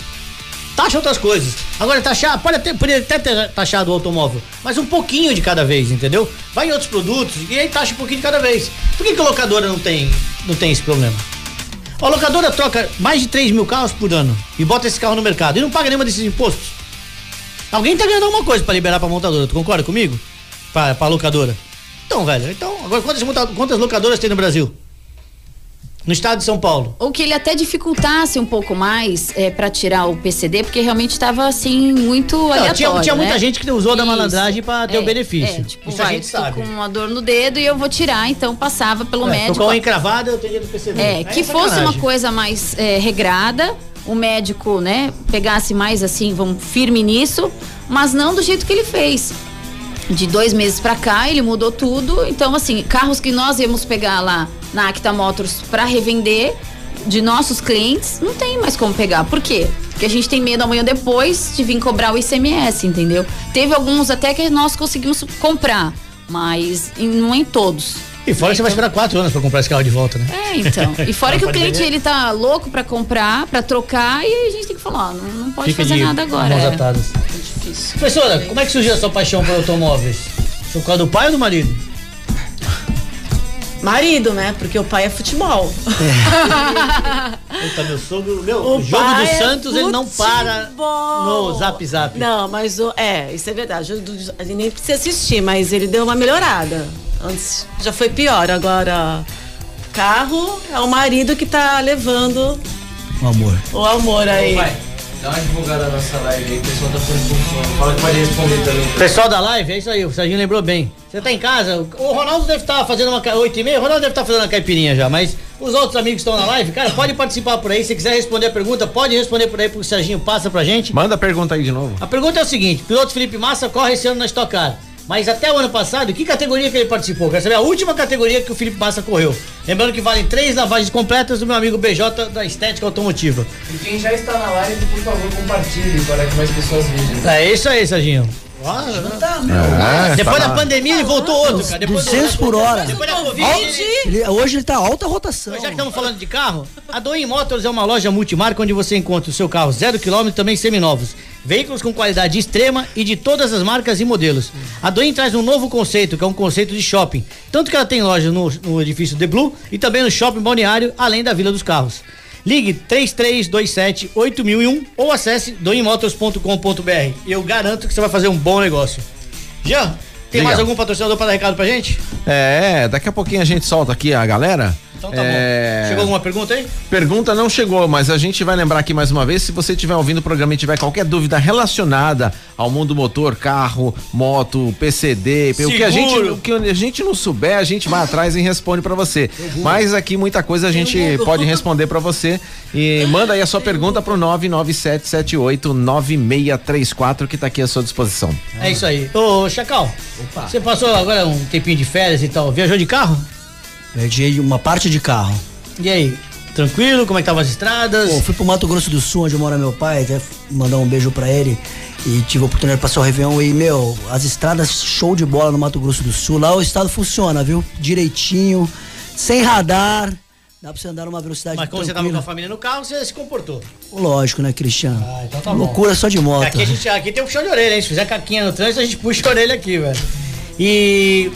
Taxa outras coisas. Agora, taxar, pode até, poderia até ter taxado o automóvel, mas um pouquinho de cada vez, entendeu? Vai em outros produtos e aí taxa um pouquinho de cada vez. Por que, que a locadora não tem, não tem esse problema? A locadora troca mais de 3 mil carros por ano e bota esse carro no mercado e não paga nenhuma desses impostos. Alguém tá ganhando alguma coisa pra liberar pra montadora, tu concorda comigo? Pra, pra locadora. Então, velho, então, agora quantas, quantas locadoras tem no Brasil? No estado de São Paulo. Ou que ele até dificultasse um pouco mais é, para tirar o PCD, porque realmente estava assim, muito Não, aleatório. tinha, tinha muita né? gente que usou da malandragem pra ter É, o benefício. É, tipo, Isso a vai, gente tô sabe. com uma dor no dedo e eu vou tirar, então passava pelo É, médico. com a unha encravada, eu teria do PCD. É, Aí que fosse uma coisa mais é, regrada, o médico, né, pegasse mais assim, vamos firme nisso, mas não do jeito que ele fez. De dois meses pra cá, ele mudou tudo. Então, assim, carros que nós íamos pegar lá na Acta Motors pra revender de nossos clientes, não tem mais como pegar. Por quê? Porque a gente tem medo amanhã depois de vir cobrar o ICMS, entendeu? Teve alguns até que nós conseguimos comprar, mas em- não em todos. E fora que você vai esperar quatro anos pra comprar esse carro de volta, né? É, então. E fora que o cliente vender. ele tá louco pra comprar, pra trocar, e a gente tem que falar, ó, não, não pode Fica fazer de nada agora. mãos é. atadas. difícil. Professora, como é que surgiu a sua paixão por automóveis? Foi por causa do pai ou do marido? Marido, né? Porque o pai é futebol. Eita, meu sogro, meu, O o jogo pai do é Santos, ele não para no zap zap. Não, mas o, é, isso é verdade. O A gente nem precisa assistir, mas ele deu uma melhorada. Antes já foi pior. Agora, carro é o marido que tá levando Um amor. o amor aí. Vai, dá uma divulgada na nossa live aí, o pessoal tá com sono. Fala que pode responder também. Pessoal da live, é isso aí, o Serginho lembrou bem. Você tá em casa, o Ronaldo deve estar fazendo uma. ca- 8 e meia, o Ronaldo deve estar fazendo uma caipirinha já, mas os outros amigos que estão na live, cara, pode participar por aí. Se quiser responder a pergunta, pode responder por aí, porque o Serginho passa pra gente. Manda a pergunta aí de novo. A pergunta é o seguinte: piloto Felipe Massa corre esse ano na Stock Car. Mas até o ano passado, que categoria que ele participou? Quero saber a última categoria que o Felipe Massa correu. Lembrando que valem três lavagens completas do meu amigo BJ da Estética Automotiva. E quem já está na live, por favor, compartilhe para que mais pessoas vejam. É isso aí, Serginho. É, Depois tá da pandemia ele voltou outro, cara. Depois do- 200 por hora. Depois da Covid. ele- Ele- hoje ele tá alta rotação. Já que estamos falando de carro, a Doim Motors é uma loja multimarca onde você encontra o seu carro zero quilômetro e também seminovos. Veículos com qualidade extrema e de todas as marcas e modelos. A Doim traz um novo conceito, que é um conceito de shopping. Tanto que ela tem loja no, no edifício The Blue e também no shopping balneário, além da Vila dos Carros. Ligue 3327 8001 ou acesse doimmotors.com.br. Eu garanto que você vai fazer um bom negócio. Jean, tem Diga. mais algum patrocinador para dar recado pra gente? É, daqui a pouquinho a gente solta aqui a galera. Então tá É, bom. Chegou alguma pergunta aí? Pergunta não chegou, mas a gente vai lembrar aqui mais uma vez, se você estiver ouvindo o programa e tiver qualquer dúvida relacionada ao mundo motor, carro, moto, PCD, o que a gente o que a gente não souber, a gente vai atrás e responde pra você. Mas aqui muita coisa a gente pode responder pra você e manda aí a sua pergunta pro 997789634 que tá aqui à sua disposição. É isso aí. Ô, Chacal, você passou agora um tempinho de férias e tal, viajou de carro? Perdi uma parte de carro. E aí, tranquilo? Como é que estavam as estradas? Pô, fui pro Mato Grosso do Sul, onde mora meu pai, até mandar um beijo pra ele. E tive a oportunidade de passar o Réveillon e, meu, as estradas show de bola no Mato Grosso do Sul. Lá o estado funciona, viu? Direitinho, sem radar. Dá pra você andar numa velocidade Mas como você tava com a tranquila. família no carro, você se comportou. Lógico, né, Cristiano? Ah, então tá bom. Loucura só de moto. Aqui, a gente, aqui tem um puxão de orelha, hein? Se fizer caquinha no trânsito, a gente puxa a orelha aqui, velho. E.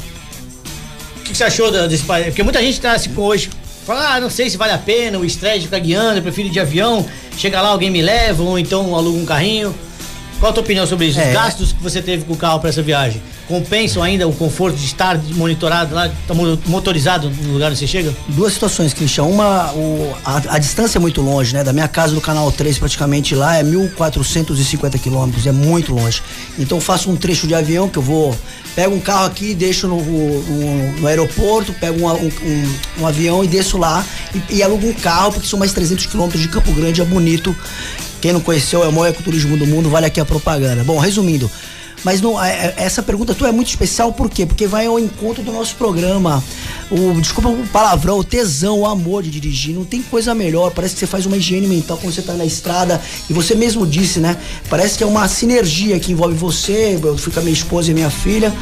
O que, você achou desse país? Porque muita gente tá assim hoje. Fala, ah, não sei se vale a pena, o estresse de ficar guiando, eu prefiro ir de avião. Chega lá, alguém me leva, ou então aluga um carrinho. Qual a tua opinião sobre isso? Os É. gastos que você teve com o carro para essa viagem? Compensam ainda o conforto de estar monitorado lá, tá mo- motorizado no lugar onde você chega? Duas situações, Cristian. Uma, o- a, a distância é muito longe, né? Da minha casa do canal 3, praticamente lá, é 1.450 quilômetros, é muito longe. Então faço um trecho de avião que eu vou. Pego um carro aqui, deixo no, no- no aeroporto, pego um, um- um- avião e desço lá e, e alugo um carro, porque são mais 300 quilômetros de Campo Grande, é bonito. Quem não conheceu, é o maior ecoturismo do mundo, vale aqui a propaganda. Bom, resumindo, mas não, é- é- essa pergunta tua é muito especial, por quê? Porque vai ao encontro do nosso programa. O, desculpa o palavrão, o tesão, o amor de dirigir. Não tem coisa melhor. Parece que você faz uma higiene mental quando você tá na estrada. E você mesmo disse, né? Parece que é uma sinergia que envolve você, eu fui com a minha esposa e minha filha.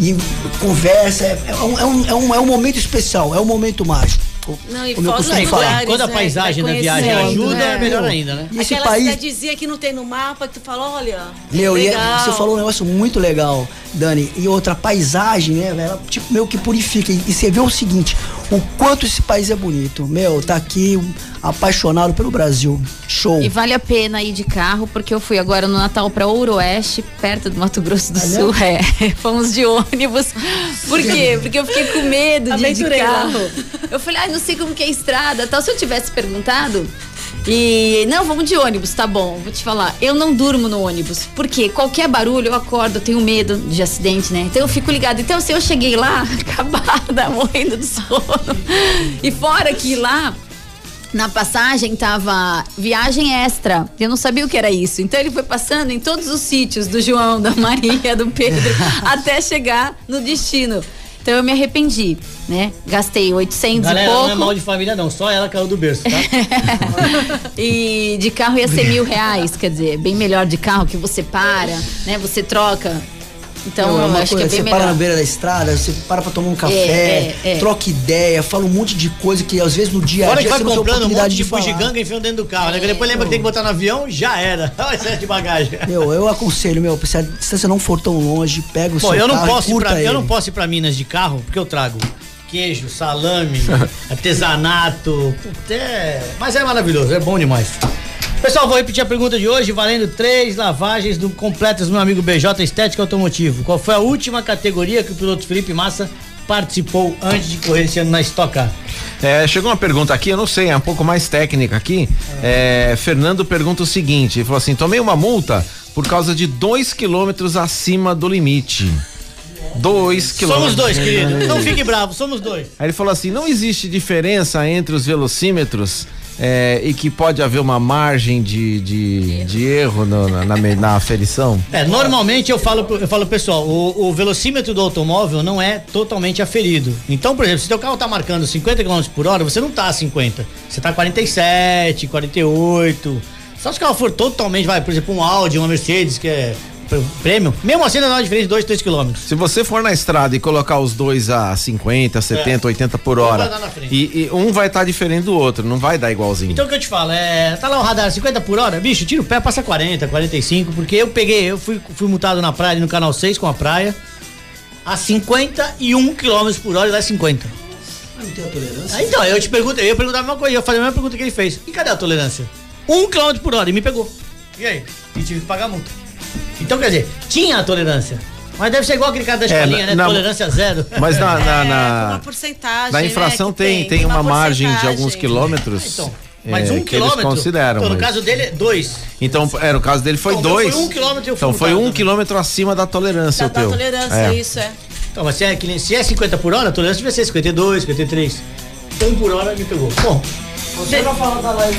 E conversa. É, é é um- é um- é um momento especial, é um momento mágico. Não, e como eu fora costumo os falar. Quando a né, paisagem vai da viagem ajuda, né? é melhor ainda, né? E esse Aquela país. cidadezinha que não tem no mapa, que tu fala, olha. Meu, e é- legal. você falou um negócio muito legal, Dani. E outra paisagem, né? Ela, tipo, meio que purifica. E, e você vê o seguinte: o quanto esse país é bonito. Meu, tá aqui apaixonado pelo Brasil. Show. E vale a pena ir de carro, porque eu fui agora no Natal pra Ouro-Oeste, perto do Mato Grosso do Sul. É, fomos de ônibus. Por quê? Porque eu fiquei com medo de ir de carro. Eu falei, ai, não sei como que é a estrada tal. Se eu tivesse perguntado. E não, vamos de ônibus, tá bom. Vou te falar, eu não durmo no ônibus. Porque qualquer barulho eu acordo, eu tenho medo de acidente, né? Então eu fico ligada. Então, se eu cheguei lá, acabada, morrendo de sono. E fora que lá na passagem tava viagem extra. Eu não sabia o que era isso. Então ele foi passando em todos os sítios do João, da Maria, do Pedro, até chegar no destino. Então eu me arrependi, né? Gastei 800 Galera, e não é pouco. mal de família, não. Só ela caiu do berço, tá? E de carro ia ser mil reais, quer dizer, bem melhor de carro que você para, né? Você troca. Então, Meu, é eu uma acho coisa, que é bem você para na melhor. beira da estrada, você para pra tomar um café, É, é, é. troca ideia, fala um monte de coisa que às vezes no dia a dia que vai você não tem comprando um oportunidade monte de falar. bugiganga enfiando dentro do carro, né? Que depois lembra que tem que botar no avião, já era. Olha excesso de bagagem. Meu, eu aconselho, meu, se a distância não for tão longe, pega o Pô, seu eu não, carro posso pra, eu não posso ir pra Minas de carro, porque eu trago queijo, salame, artesanato. puta, é- Mas é maravilhoso, é bom demais. Pessoal, vou repetir a pergunta de hoje, valendo três lavagens do completas do meu amigo BJ Estética Automotivo. Qual foi a última categoria que o piloto Felipe Massa participou antes de correr esse ano na Stock Car? É, chegou uma pergunta aqui, eu não sei, é um pouco mais técnica aqui. É, Fernando pergunta o seguinte: ele falou assim, tomei uma multa por causa de dois quilômetros acima do limite. Dois quilômetros. Somos dois, querido. Não fique bravo, somos dois. Aí ele falou assim: não existe diferença entre os velocímetros é, e que pode haver uma margem de, de, de erro no- na, na, na aferição? É, normalmente eu falo, eu falo pessoal, o, o velocímetro do automóvel não é totalmente aferido. Então, por exemplo, se teu carro tá marcando 50 km por hora, você não tá a 50. Você tá 47, 48. Só se o carro for totalmente, vai, por exemplo, um Audi, uma Mercedes, que é prêmio, mesmo assim não dá uma diferença de 2, 3 km. Se você for na estrada e colocar os dois a 50, 70, 80 por hora, e, e um vai estar diferente do outro, não vai dar igualzinho. Então o que eu te falo, é. Tá lá o radar 50 por hora, bicho, tira o pé, passa 40, 45, porque eu peguei, eu fui, fui multado na praia, ali no canal 6 com a praia, a 51 km por hora e lá é 50. Não tem a tolerância. Ah, então, eu te pergunto, eu ia perguntar a mesma coisa, eu ia fazer a mesma pergunta que ele fez. E cadê a tolerância? Um quilômetro por hora e me pegou. E aí? E tive que pagar a multa. Então, quer dizer, tinha a tolerância. Mas deve ser igual aquele cara da É, escolinha, na- né? na- Tolerância zero. Mas na, na, É, na- uma porcentagem. na né, infração que tem, tem, uma, margem de alguns quilômetros. Então, mas é, um que eles quilômetro. consideram. então, no mas- caso dele, é dois. Então, é, no caso dele foi Então, dois. foi um quilômetro e eu fui Então foi um também. quilômetro acima da tolerância Da, o da teu. tolerância, É. isso é. Então, mas se é, que nem- se é 50 por hora, a tolerância devia ser 52, 53. Então, um por hora me pegou. Bom, Você já falou da live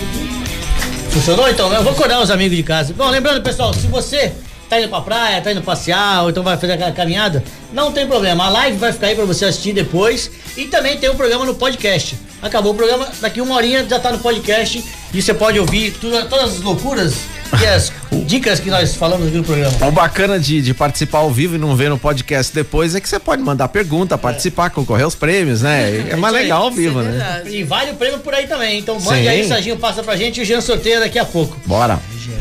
Funcionou então? Eu vou acordar os amigos de casa. Bom, lembrando, pessoal, se você tá indo pra praia, tá indo passear, ou então vai fazer aquela caminhada, não tem problema. A live vai ficar aí pra você assistir depois. E também tem o programa no podcast. Acabou o programa, daqui uma horinha já tá no podcast. E você pode ouvir tudo- todas as loucuras e as dicas que nós falamos aqui no programa. O bacana de, de participar ao vivo e não ver no podcast depois é que você pode mandar pergunta, participar, concorrer aos prêmios, né? É mais isso aí. legal ao vivo, é né? E vale o prêmio por aí também. Então mande Sim. aí mensagem, passa pra gente e o Jean sorteia daqui a pouco. Bora.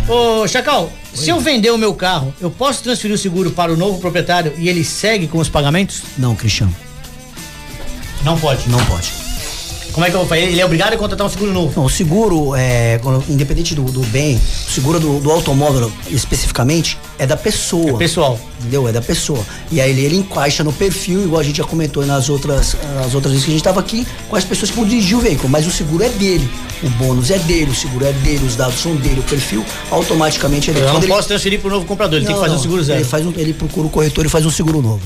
Ô, Chacal, se eu vender o meu carro, eu posso transferir o seguro para o novo proprietário e ele segue com os pagamentos? Não, Cristiano, Não pode. não pode. Como é que eu vou fazer? Ele é obrigado a contratar um seguro novo. Não, o seguro, é, independente do, do bem, o seguro do, do automóvel especificamente é da pessoa. É pessoal. Entendeu? É da pessoa. E aí ele, ele encaixa no perfil, igual a gente já comentou nas outras, nas outras vezes que a gente estava aqui, com as pessoas que vão dirigir o veículo. Mas o seguro é dele. O bônus é dele, o seguro é dele, os dados são dele, o perfil automaticamente é dele. Eu não Quando ele- posso transferir para o novo comprador, ele tem que Não, fazer um não, seguro zero. Ele, faz um, ele procura o corretor e faz um seguro novo.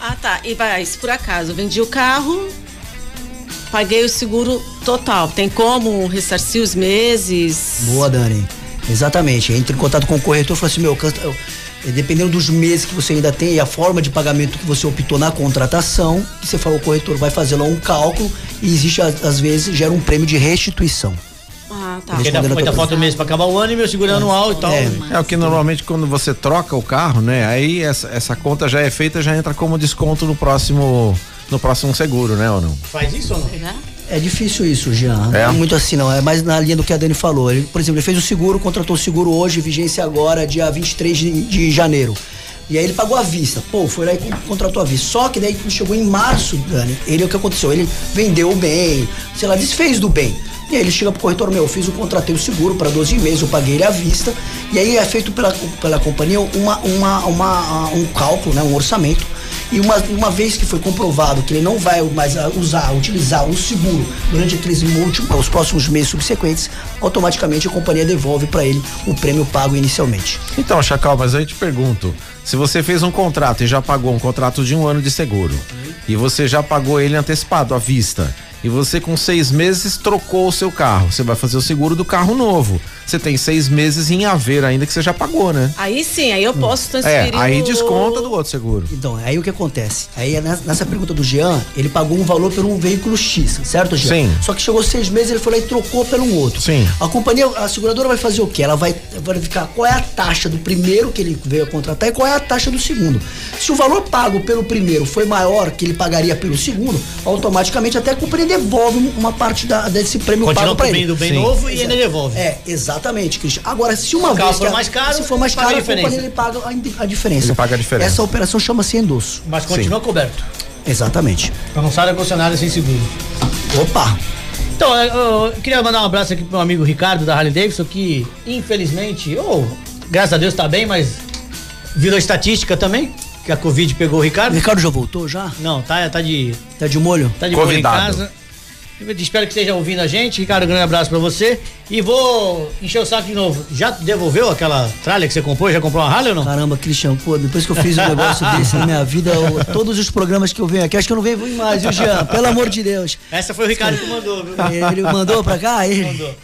Ah, tá. E vai, se por acaso eu vendi o carro, paguei o seguro total. Tem como ressarcir os meses? Boa, Dani. Exatamente. Entra em contato com o corretor e fala assim, meu, eh, dependendo dos meses que você ainda tem e a forma de pagamento que você optou na contratação, que você fala, o corretor vai fazer lá um cálculo e existe, às vezes, gera um prêmio de restituição. Ah, tá. Porque ainda, ainda falta um mês para acabar o ano e meu seguro é anual e tal. É. É o que normalmente quando você troca o carro, né? Aí essa, essa conta já é feita, já entra como desconto no próximo no próximo seguro, né ou não? Faz isso ou não? Será? É difícil isso, Jean. É? Não é muito assim, não. É mais na linha do que a Dani falou. Ele, por exemplo, ele fez o seguro, contratou o seguro hoje, vigência agora, dia 23 de, de janeiro. E aí ele pagou à vista. Pô, foi lá e con- contratou à vista. Só que daí quando chegou em março, Dani, ele o que aconteceu? Ele vendeu o bem, sei lá, desfez do bem. E aí ele chega pro corretor, meu, eu fiz o contratei o seguro para 12 meses, eu paguei ele à vista. E aí é feito pela, pela companhia uma, uma, uma, um cálculo, né, um orçamento. E uma, uma vez que foi comprovado que ele não vai mais ah, usar, utilizar o seguro durante aqueles últimos, os próximos meses subsequentes, automaticamente a companhia devolve para ele o prêmio pago inicialmente. Então, Chacal, mas aí te pergunto: se você fez um contrato e já pagou um contrato de um ano de seguro, e você já pagou ele antecipado à vista, e você com seis meses trocou o seu carro, você vai fazer o seguro do carro novo. Você tem seis meses em haver ainda que você já pagou, né? Aí sim, aí eu posso É, transferir. aí o- desconta do outro seguro. Então, aí o que acontece? Aí é nessa nessa pergunta do Jean, ele pagou um valor por um veículo X, certo, Jean? Sim. Só que chegou seis meses, ele foi lá e trocou por um outro. Sim. A companhia, a seguradora vai fazer o quê? Ela vai verificar qual é a taxa do primeiro que ele veio a contratar e qual é a taxa do segundo. Se o valor pago pelo primeiro foi maior que ele pagaria pelo segundo, automaticamente até a companhia devolve uma parte da- desse prêmio Continua pago para ele. bem Sim. novo e Exato. ainda devolve. É, exatamente, Cristian. Agora, se uma Se vez for a- mais caro, se for mais a caro, a companhia ele paga a, a diferença. Ele paga a diferença. Essa operação chama-se endosso. Mas continua coberto. Exatamente. Pra não sair da concessionária sem seguro. Opa! Então, eu, eu queria mandar um abraço aqui pro meu amigo Ricardo da Harley Davidson, que infelizmente, ou graças a Deus tá bem, mas virou estatística também, que a Covid pegou o O Ricardo. Ricardo já voltou já? Não, tá, tá de, Tá de molho? tá de boa em Convidado. casa. Espero que esteja ouvindo a gente. Ricardo, um grande abraço pra você. E vou encher o saco de novo. Já devolveu aquela tralha que você comprou? Já comprou uma Harley ou não? Caramba, Cristian, pô, depois que eu fiz um negócio desse na minha vida, eu- todos os programas que eu venho aqui, acho que eu não venho mais, viu, Jean? Pelo amor de Deus. Essa foi o Ricardo que mandou, viu? Ele mandou pra cá? Ele... Mandou.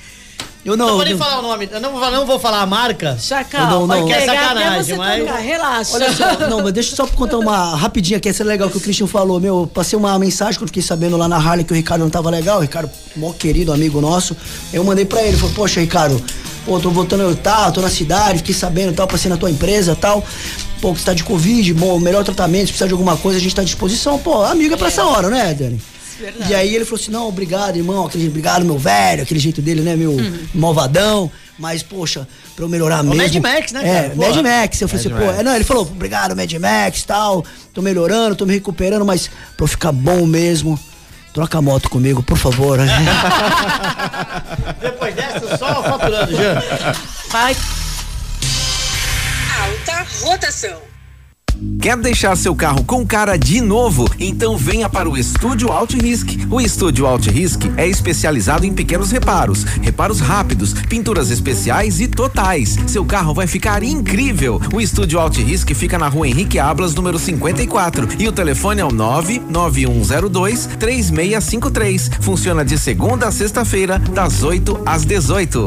Eu Não não. vou nem eu- falar o nome, eu não vou, falar- não vou falar a marca. Chacal, Não, não, É até sacanagem, mas- tocar, relaxa. Olha só, não, mas deixa eu só contar uma rapidinha que essa é legal que o Christian falou. Meu, eu passei uma mensagem que eu fiquei sabendo lá na Harley que o Ricardo não tava legal. O Ricardo, mó querido amigo nosso. Eu mandei pra ele, falei, poxa, Ricardo, pô, tô voltando eu tá, tô na cidade, fiquei sabendo tal, passei na tua empresa tal. Pô, que você tá de Covid, bom, melhor tratamento, se precisar de alguma coisa, a gente tá à disposição. Pô, amigo é pra essa hora, né, Dani? E aí ele falou assim, não, obrigado, irmão, aquele, obrigado, meu velho, aquele jeito dele, né, meu malvadão. Mas, poxa, pra eu melhorar Uhum. O mesmo. Mad Max, né, É, cara? Porra. Mad Max. Eu falei Mad assim, pô, é, não, ele falou, obrigado, Mad Max tal, tô melhorando, tô me recuperando, mas pra eu ficar bom mesmo, troca a moto comigo, por favor. Depois dessa, só faturando, Jean. Vai. Alta rotação. Quer deixar seu carro com cara de novo? Então venha para o Estúdio Alt Risk. O Estúdio Alt Risk é especializado em pequenos reparos, reparos rápidos, pinturas especiais e totais. Seu carro vai ficar incrível. O Estúdio Alt Risk fica na rua Henrique Ablas, número 54. E o telefone é o 99102 3653. Funciona de segunda a sexta-feira, das 8 às 18.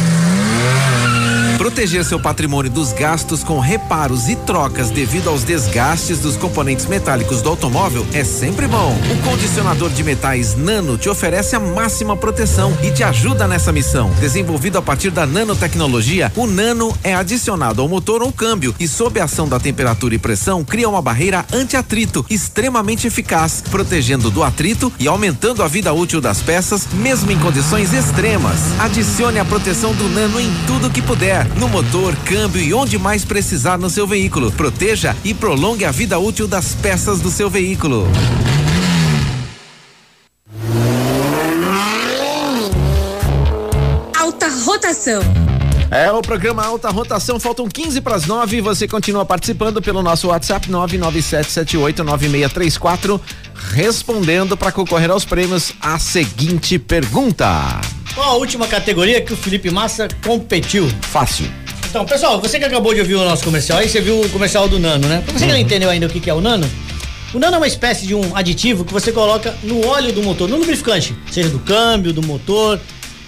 Proteger seu patrimônio dos gastos com reparos e trocas devido aos desgastes dos componentes metálicos do automóvel é sempre bom. O condicionador de metais Nano te oferece a máxima proteção e te ajuda nessa missão. Desenvolvido a partir da nanotecnologia, o Nano é adicionado ao motor ou câmbio e, sob a ação da temperatura e pressão, cria uma barreira anti-atrito extremamente eficaz, protegendo do atrito e aumentando a vida útil das peças, mesmo em condições extremas. Adicione a proteção do Nano em tudo que puder, no motor, câmbio e onde mais precisar no seu veículo. Proteja e prolongue a vida útil das peças do seu veículo. Alta rotação. É o programa Alta Rotação, faltam 15 para as 9 e você continua participando pelo nosso WhatsApp 997789634, respondendo para concorrer aos prêmios a seguinte pergunta. Qual a última categoria que o Felipe Massa competiu? Fácil. Então, pessoal, você que acabou de ouvir o nosso comercial aí, você viu o comercial do Nano, né? Pra você que não entendeu ainda o que, que é o Nano, O nano é uma espécie de um aditivo que você coloca no óleo do motor, no lubrificante, seja do câmbio, do motor,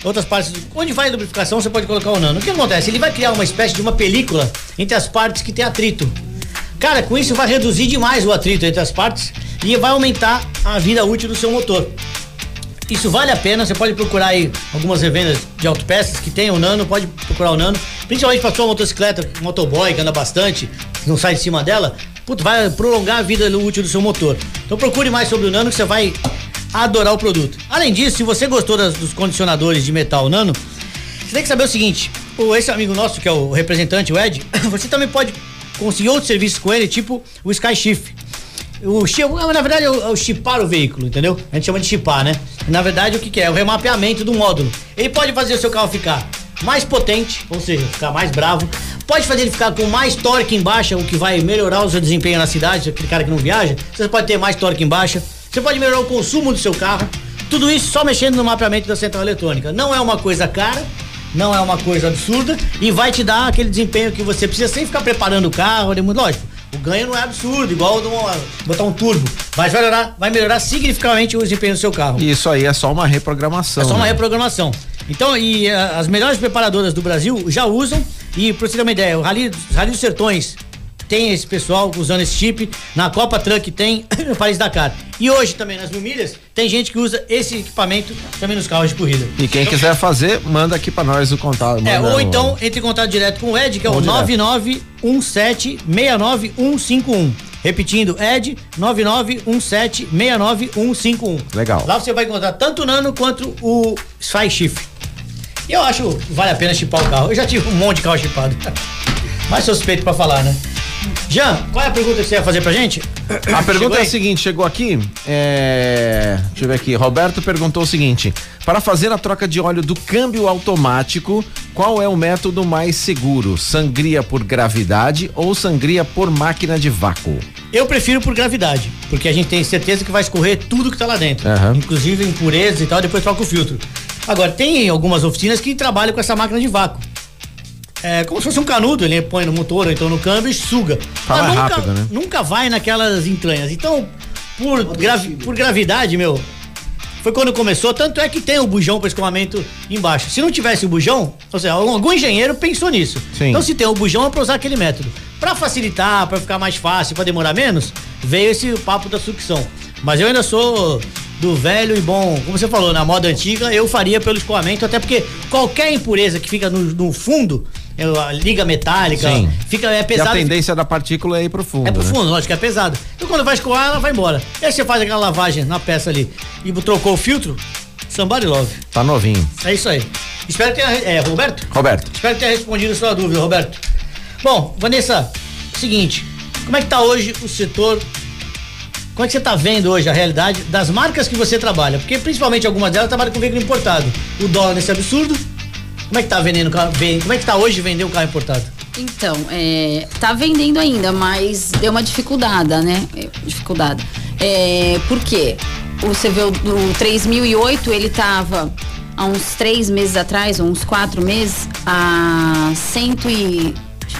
outras partes. Onde vai a lubrificação, você pode colocar o nano. O que acontece? Ele vai criar uma espécie de uma película entre as partes que tem atrito. Cara, com isso vai reduzir demais o atrito entre as partes e vai aumentar a vida útil do seu motor. Isso vale a pena, você pode procurar aí algumas revendas de autopeças que tem o Nano, pode procurar o Nano, principalmente para sua motocicleta, motoboy que anda bastante, não sai de cima dela, vai prolongar a vida útil do seu motor. Então procure mais sobre o Nano que você vai adorar o produto. Além disso, se você gostou das- dos condicionadores de metal Nano, você tem que saber o seguinte: o, esse amigo nosso, que é o representante, o Ed, você também pode conseguir outros serviços com ele, tipo o Sky Shift. O na verdade, é é o chipar o veículo, entendeu? A gente chama de chipar, né? Na verdade, o que, que é? É o remapeamento do módulo. Ele pode fazer o seu carro ficar mais potente, ou seja, ficar mais bravo. Pode fazer ele ficar com mais torque em baixa, o que vai melhorar o seu desempenho na cidade, aquele cara que não viaja. Você pode ter mais torque em baixa. Você pode melhorar o consumo do seu carro. Tudo isso só mexendo no mapeamento da central eletrônica. Não é uma coisa cara, não é uma coisa absurda e vai te dar aquele desempenho que você precisa sem ficar preparando o carro. Lógico, o ganho não é absurdo, igual uma- botar um turbo. Mas vai melhorar, vai melhorar significativamente o desempenho do seu carro. Isso aí é só uma reprogramação. É só uma né? reprogramação. Então, e ah, as melhores preparadoras do Brasil já usam. E pra você ter uma ideia, o Rally, Rally dos Sertões tem esse pessoal usando esse chip. Na Copa Truck tem no Paris Dakar. E hoje também nas mil milhas tem gente que usa esse equipamento também nos carros de corrida. E quem quiser fazer, manda aqui pra nós o contato. É, ou então entre em contato direto com o Ed, que é o Ou direto. 9917-69151. Repetindo, Ed 9917-69151. Legal. Lá você vai encontrar tanto o Nano quanto o Sky Shift. E eu acho que vale a pena chipar o carro. Eu já tive um monte de carro chipado. Mais suspeito pra falar, né? Jean, qual é a pergunta que você ia fazer pra gente? A pergunta é a seguinte, chegou aqui, é... deixa eu ver aqui, Roberto perguntou o seguinte, para fazer a troca de óleo do câmbio automático, qual é o método mais seguro? Sangria por gravidade ou sangria por máquina de vácuo? Eu prefiro por gravidade, porque a gente tem certeza que vai escorrer tudo que tá lá dentro. Aham. Inclusive impurezas e tal, depois troca o filtro. Agora, tem algumas oficinas que trabalham com essa máquina de vácuo. É como se fosse um canudo, ele põe no motor ou então no câmbio e suga. Fala Mas nunca, rápido, né? nunca vai naquelas entranhas. Então, por, gravi- por gravidade, meu, foi quando começou, tanto é que tem o bujão para escoamento embaixo. Se não tivesse o bujão, ou seja, algum algum engenheiro pensou nisso. Sim. Então se tem o bujão é para usar aquele método. Para facilitar, para ficar mais fácil, para demorar menos, veio esse papo da sucção. Mas eu ainda sou do velho e bom, como você falou, na moda antiga, eu faria pelo escoamento, até porque qualquer impureza que fica no, no fundo, a liga metálica, Sim. fica é E a pesado. tendência da partícula é ir pro fundo, É pro né? fundo, lógico que é pesado. Então quando vai escoar, ela vai embora. E aí você faz aquela lavagem na peça ali e trocou o filtro, somebody love. Tá novinho. É isso aí. Espero que tenha. É, Roberto? Roberto. Espero que tenha respondido a sua dúvida, Roberto. Bom, Vanessa, seguinte, como é que tá hoje o setor? Como é que você tá vendo hoje a realidade das marcas que você trabalha? Porque principalmente algumas delas trabalham com veículo importado. O dólar nesse absurdo. Como é que tá vendendo carro? Como é que tá hoje vender um carro importado? Então, é, tá vendendo ainda, mas deu uma dificuldade, né? É, Dificuldade. É, por quê? Você vê o, o 3008, ele tava há uns três meses atrás, uns quatro meses, a cento e...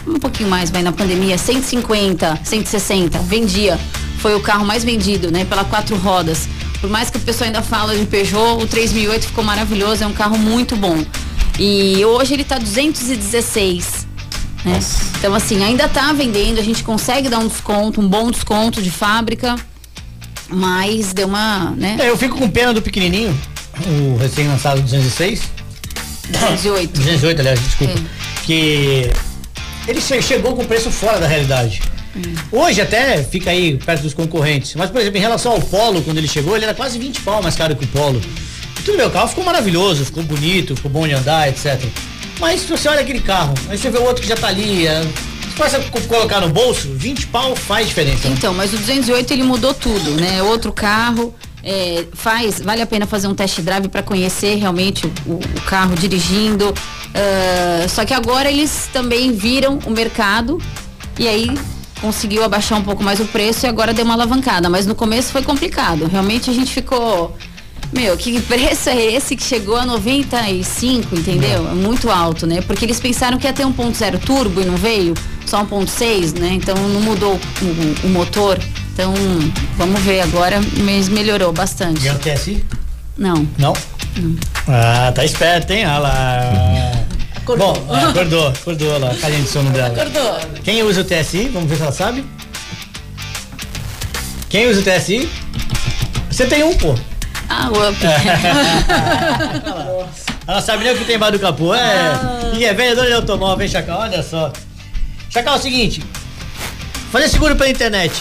Um pouquinho mais, vai na pandemia, 150, 160, vendia. Foi o carro mais vendido, né? Pela quatro rodas. Por mais que o pessoal ainda fala de Peugeot, o 3008 ficou maravilhoso, é um carro muito bom. E hoje ele tá 216 né? Então, assim, ainda tá vendendo, a gente consegue dar um desconto, um bom desconto de fábrica, mas deu uma, né? É, eu fico com pena do pequenininho, o recém-lançado 206. 208. 208, aliás, desculpa. É. Que ele che- chegou com preço fora da realidade. Hoje até fica aí perto dos concorrentes. Mas, por exemplo, em relação ao Polo, quando ele chegou, ele era quase 20 pau mais caro que o Polo. Tudo o carro ficou maravilhoso, ficou bonito, ficou bom de andar, etc. Mas se você olha aquele carro, aí você vê o outro que já tá ali, é, você colocar no bolso, 20 pau faz diferença. Então, mas o 208 ele mudou tudo, né? Outro carro, é, faz, vale a pena fazer um test drive para conhecer realmente o, o- carro dirigindo. Ah, só que agora eles também viram o mercado e aí conseguiu abaixar um pouco mais o preço e agora deu uma alavancada. Mas no começo foi complicado. Realmente a gente ficou. Meu, que preço é esse que chegou a 95, entendeu? É muito alto, né? Porque eles pensaram que ia ter 1.0 turbo e não veio, só 1.6, né? Então não mudou o, o- o motor. Então, vamos ver agora, mas melhorou bastante. Ganhou TSI? Não. Não? Ah, tá esperto, hein? Olha lá. Acordou. Bom, é, acordou, acordou olha lá, a carinha de sono dela. Acordou. Quem usa o TSI? Vamos ver se ela sabe. Quem usa o TSI? Você tem um, pô. Ah, o up. Ela sabe nem o que tem embaixo do capô. É. E é vendedor de automóvel, hein, Chacal? Olha só. Chacal, é o seguinte. Fazer seguro pela internet.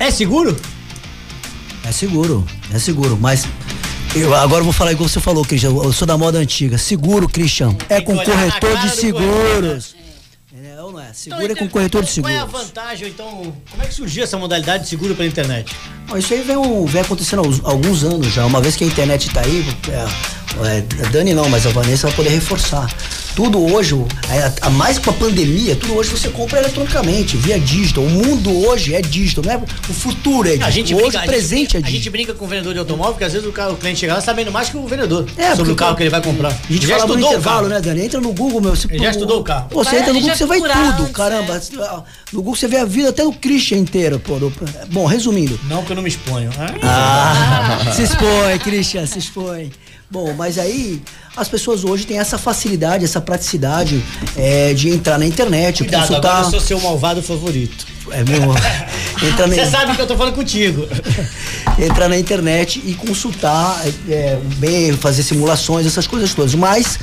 É seguro? É seguro, é seguro, mas eu agora vou falar igual você falou, Christian. Eu sou da moda antiga. Seguro, Christian, é com corretor de seguros. Seguro é com corretor de Qual é a vantagem, então, como é que surgiu essa modalidade de seguro pela internet? Ó, Isso aí vem, um- vem acontecendo há uns- alguns anos já. Uma vez que a internet tá aí, é, é, a Dani não, mas a Vanessa vai poder reforçar. Tudo hoje, a, a mais com a pandemia, tudo hoje você compra eletronicamente, via digital. O mundo hoje é digital, não é? O futuro é digital. A gente hoje brinca, o presente a é gente, a gente digital. brinca com o vendedor de automóvel, porque às vezes o, cara- o cliente chega lá sabendo mais que o vendedor É, sobre o carro que ele vai comprar. A gente já falava no estudou o intervalo, né, Dani? Entra no Google, meu. Você, Ele já estudou o carro. Pô, você entra no Google, você vai tudo, caramba. No Google você vê a vida até do Christian inteiro, pô. do- Bom, resumindo. Não que eu não me exponho. Ah, se expõe, Christian, se expõe. Bom, mas aí as pessoas hoje têm essa facilidade, essa praticidade é, de entrar na internet, Cuidado, consultar. agora eu sou seu malvado favorito. É meu. Entra na, Você sabe que eu tô falando contigo. entrar na internet e consultar, é, bem, fazer simulações, essas coisas todas. Mas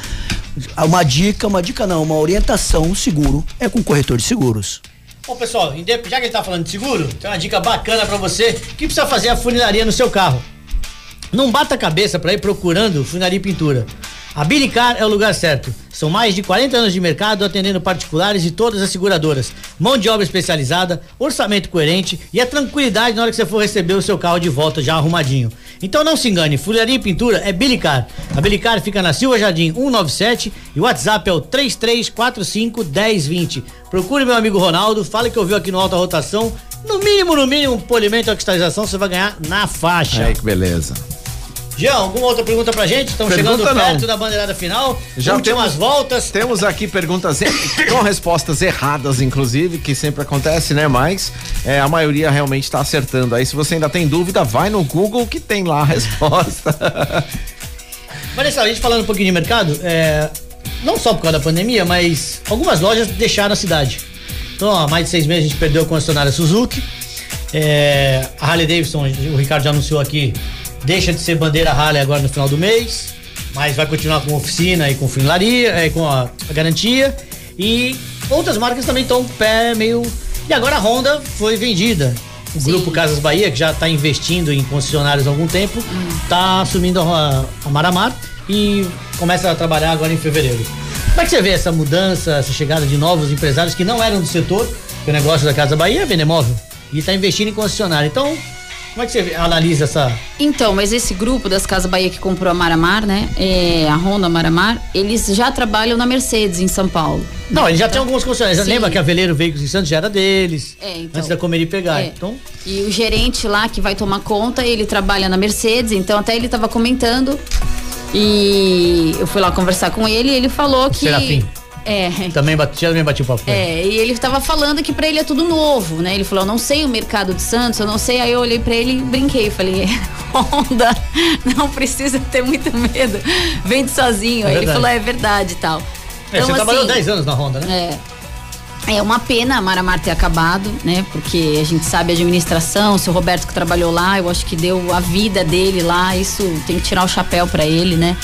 uma dica, uma dica não, uma orientação seguro é com corretor de seguros. Bom, pessoal, já que ele tá falando de seguro, tem uma dica bacana pra você que precisa fazer a funilaria no seu carro. Não bata a cabeça pra ir procurando funilaria e pintura. A Bilicar é o lugar certo. São mais de 40 anos de mercado atendendo particulares e todas as seguradoras. Mão de obra especializada, orçamento coerente e a tranquilidade na hora que você for receber o seu carro de volta já arrumadinho. Então não se engane, funilaria e pintura é Bilicar. A Bilicar fica na Silva Jardim 197 e o WhatsApp é o 3345 1020. Procure meu amigo Ronaldo, fale que ouviu aqui no Alta Rotação. No mínimo, no mínimo, polimento e cristalização você vai ganhar na faixa. Aí que beleza. Jean, alguma outra pergunta pra gente? Estamos chegando perto não. da bandeirada final. Já Últimas temos- voltas. Temos aqui perguntas er- com respostas erradas, inclusive, que sempre acontece, né? Mas é, a maioria realmente está acertando. Aí, se você ainda tem dúvida, vai no Google que tem lá a resposta. Vanessa, a gente falando um pouquinho de mercado, é, não só por causa da pandemia, mas algumas lojas deixaram a cidade. Então, há mais de seis meses a gente perdeu a concessionária Suzuki. É, a Harley Davidson, o Ricardo já anunciou aqui, deixa de ser bandeira Harley agora no final do mês, mas vai continuar com oficina e com funilaria, é, com a, a garantia. E outras marcas também estão pé meio. E agora a Honda foi vendida. O grupo Casas Bahia, que já está investindo em concessionários há algum tempo, está assumindo a, a Maramar e começa a trabalhar agora em fevereiro. Como é que você vê essa mudança, essa chegada de novos empresários que não eram do setor? Porque o negócio da Casa Bahia é vender móvel e está investindo em concessionário. Então, como é que você analisa essa. Então, mas esse grupo das Casas Bahia que comprou a Maramar, né? é, a Honda Maramar, eles já trabalham na Mercedes em São Paulo. Não, ele já tem alguns concessionários. Sim. Lembra que a Veleiro Veículos em Santos já era deles. É, então. Antes da Comeri pegar. É. Então, E o gerente lá que vai tomar conta, ele trabalha na Mercedes, então até ele tava comentando. E eu fui lá conversar com ele e ele falou que. Serafim. É. também bati, também bati o papo. É, e ele tava falando que pra ele é tudo novo, né? Ele falou, eu não sei o mercado de Santos, eu não sei. Aí eu olhei pra ele e brinquei, falei, Honda, não precisa ter muito medo, vende sozinho. É Aí ele falou, é verdade e tal. É, você trabalhou assim, 10 anos na Honda, né? É. É uma pena a Maramar ter acabado, né? Porque a gente sabe a administração, o seu Roberto que trabalhou lá, eu acho que deu a vida dele lá, isso tem que tirar o chapéu pra ele, né?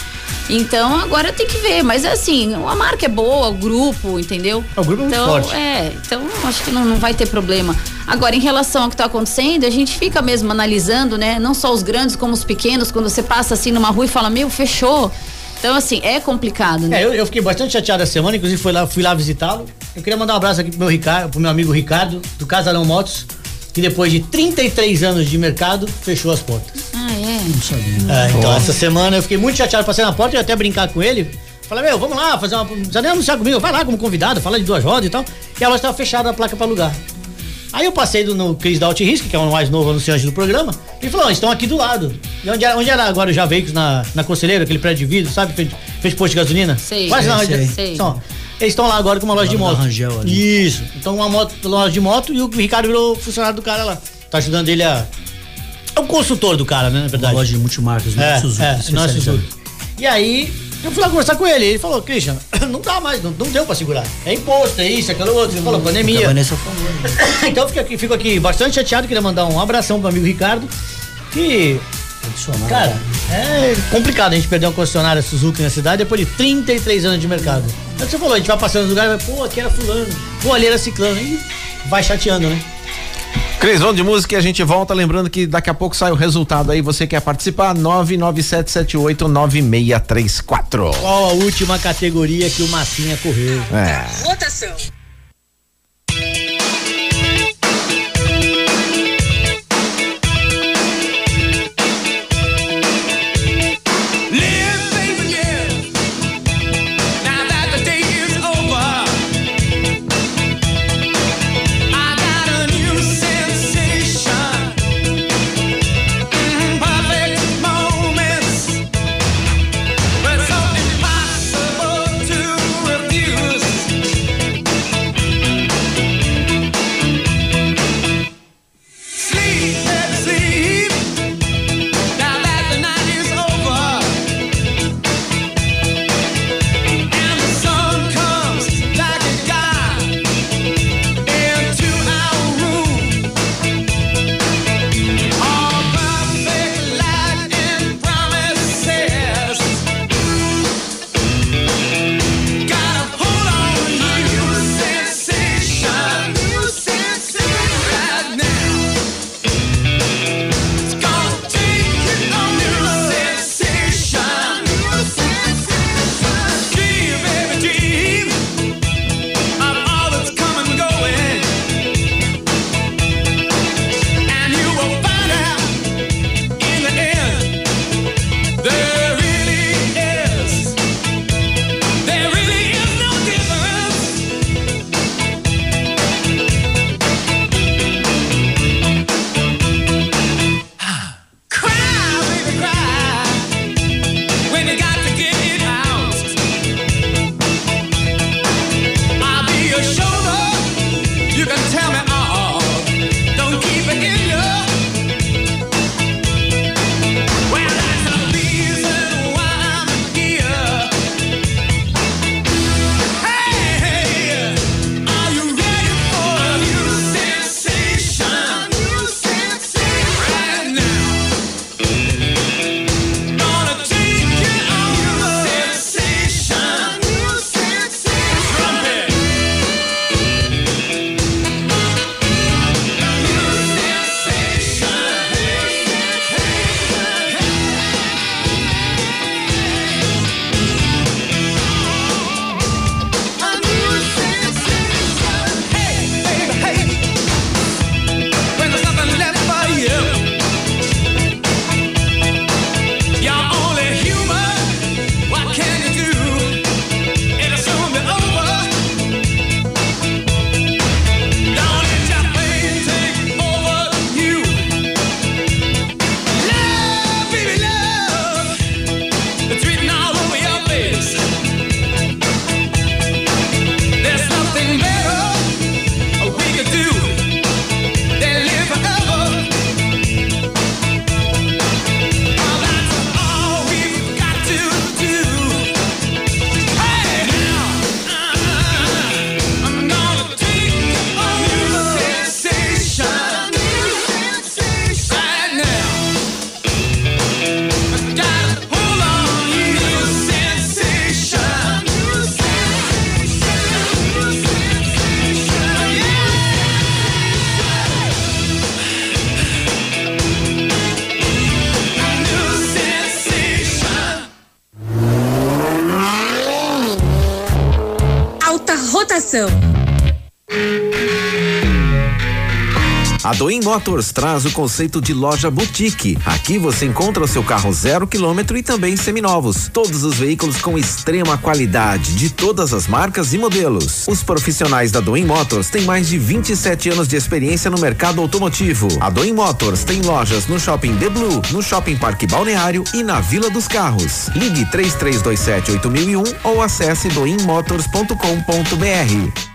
Então agora tem que ver, mas assim, a marca é boa, o grupo, entendeu? O grupo é muito então, forte. É, então acho que não, não vai ter problema. Agora, em relação ao que tá acontecendo, a gente fica mesmo analisando, né? Não só os grandes como os pequenos, quando você passa assim numa rua e fala, meu, fechou. Então, assim, é complicado, né? É, eu, eu fiquei bastante chateado essa semana, inclusive fui lá, fui lá visitá-lo. Eu queria mandar um abraço aqui pro meu, Ricardo, pro meu amigo Ricardo, do Casarão Motos, que depois de 33 anos de mercado, fechou as portas. Não sabia. É, então, essa semana eu fiquei muito chateado, passei na porta e até brincar com ele. Falei, meu, vamos lá, fazer uma. Não precisa nem anunciar comigo, vai lá como convidado, fala de duas rodas e tal. E a loja estava fechada, a placa para alugar. Aí eu passei do, no Cris da Risco, que é o mais novo anunciante do programa, e falou: "Ó, estão aqui do lado. E onde era, onde era agora o Já Veículos na, na Conselheira, aquele prédio de vidro, sabe? Fez, fez posto de gasolina? Sei. Quase na Sei, sei. Então, eles estão lá agora com uma loja de moto. Rangel ali. Isso. Então uma moto, loja de moto e o Ricardo virou funcionário do cara lá. tá ajudando ele a. É um consultor do cara, né? Na verdade. Loja de multimarcas, É, né? Suzuki. é, é. E aí, eu fui lá conversar com ele. Ele falou, Christian, não dá mais, não, não deu pra segurar. É imposto, é isso, é aquilo outro. Ele falou, pandemia. Vanessa falou. né? então eu fico aqui, fico aqui bastante chateado, queria mandar um abração pro amigo Ricardo. Que, cara, é complicado a gente perder uma concessionária Suzuki na cidade depois de 33 anos de mercado. É o que você falou, a gente vai passando nos lugares, vai, pô, aqui era fulano, pô, ali era ciclano. E vai chateando, né? Cris, vamos de música e a gente volta. Lembrando que daqui a pouco sai o resultado aí. Você quer participar? 997789634. Qual a última categoria que o Massinha correu? É. Votação. Motors traz o conceito de loja boutique. Aqui você encontra o seu carro zero quilômetro e também seminovos. Todos os veículos com extrema qualidade, de todas as marcas e modelos. Os profissionais da Doim Motors têm mais de 27 anos de experiência no mercado automotivo. A Doim Motors tem lojas no Shopping The Blue, no Shopping Parque Balneário e na Vila dos Carros. Ligue 3327 8001 ou acesse doimmotors.com.br.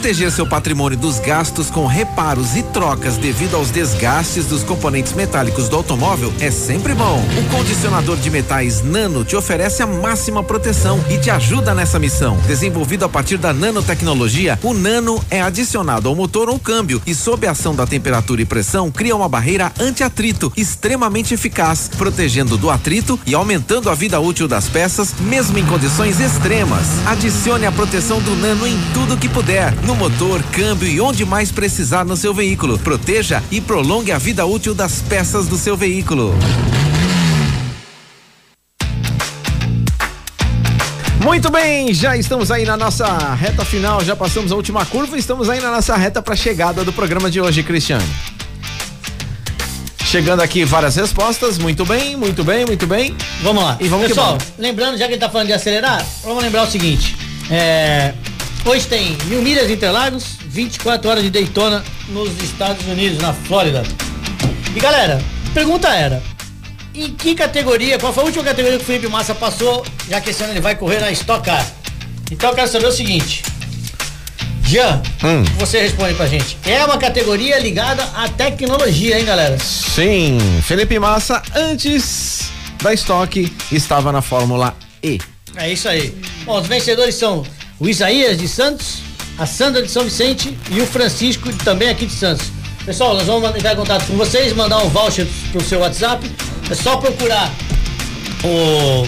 Proteger seu patrimônio dos gastos com reparos e trocas devido aos desgastes dos componentes metálicos do automóvel é sempre bom. O condicionador de metais Nano te oferece a máxima proteção e te ajuda nessa missão. Desenvolvido a partir da nanotecnologia, o Nano é adicionado ao motor ou câmbio e, sob a ação da temperatura e pressão, cria uma barreira anti-atrito extremamente eficaz, protegendo do atrito e aumentando a vida útil das peças, mesmo em condições extremas. Adicione a proteção do Nano em tudo que puder, no motor, câmbio e onde mais precisar no seu veículo. Proteja e prolongue a vida útil das peças do seu veículo. Muito bem, já estamos aí na nossa reta final, já passamos a última curva e estamos aí na nossa reta para chegada do programa de hoje, Cristiano. Chegando aqui várias respostas, muito bem, muito bem, muito bem. Vamos lá. E vamos que Pessoal, vamos. lembrando, já que ele tá falando de acelerar, vamos lembrar o seguinte. É, hoje tem Mil Milhas Interlagos, 24 horas de Daytona nos Estados Unidos, na Flórida. E galera, pergunta era: em que categoria, qual foi a última categoria que o Felipe Massa passou, já que esse ano ele vai correr na Stock Car? Então eu quero saber o seguinte. Jean, Hum. você responde pra gente. É uma categoria ligada à tecnologia, hein, galera? Sim, Felipe Massa, antes da estoque, estava na Fórmula E. É isso aí. Bom, os vencedores são o Isaías de Santos, a Sandra de São Vicente e o Francisco também aqui de Santos. Pessoal, nós vamos entrar em contato com vocês, mandar um voucher pro seu WhatsApp. É só procurar o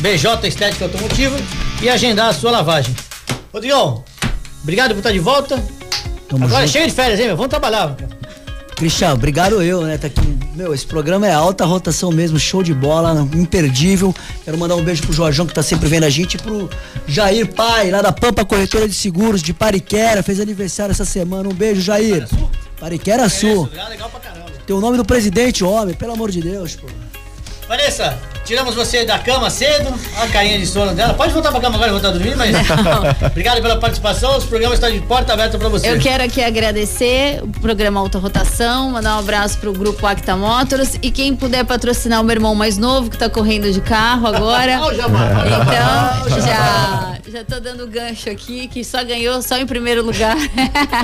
BJ Estética Automotiva e agendar a sua lavagem. Rodrigão, obrigado por estar de volta. Tamo Agora é junto. cheio de férias, hein, meu? Vamos trabalhar. cara. Cristiano, obrigado eu, né? Tá aqui. Meu, esse programa é alta rotação mesmo, show de bola, imperdível. Quero mandar um beijo pro Jorjão que tá sempre vendo a gente e pro Jair Pai, lá da Pampa Corretora de Seguros de Pariquera, fez aniversário essa semana. Um beijo, Jair. Pariquera Sul. Legal pra caramba. Tem o nome do presidente, homem, pelo amor de Deus, pô. Vanessa, tiramos você da cama cedo, a carinha de sono dela. Pode voltar pra cama agora e voltar a dormir, mas. Obrigado pela participação. Os programas estão de porta aberta pra você. Eu quero aqui agradecer o programa Alta Rotação, mandar um abraço pro grupo Acta Motors e quem puder patrocinar o meu irmão mais novo que tá correndo de carro agora. Então, já, já tô dando gancho aqui, que só ganhou só em primeiro lugar.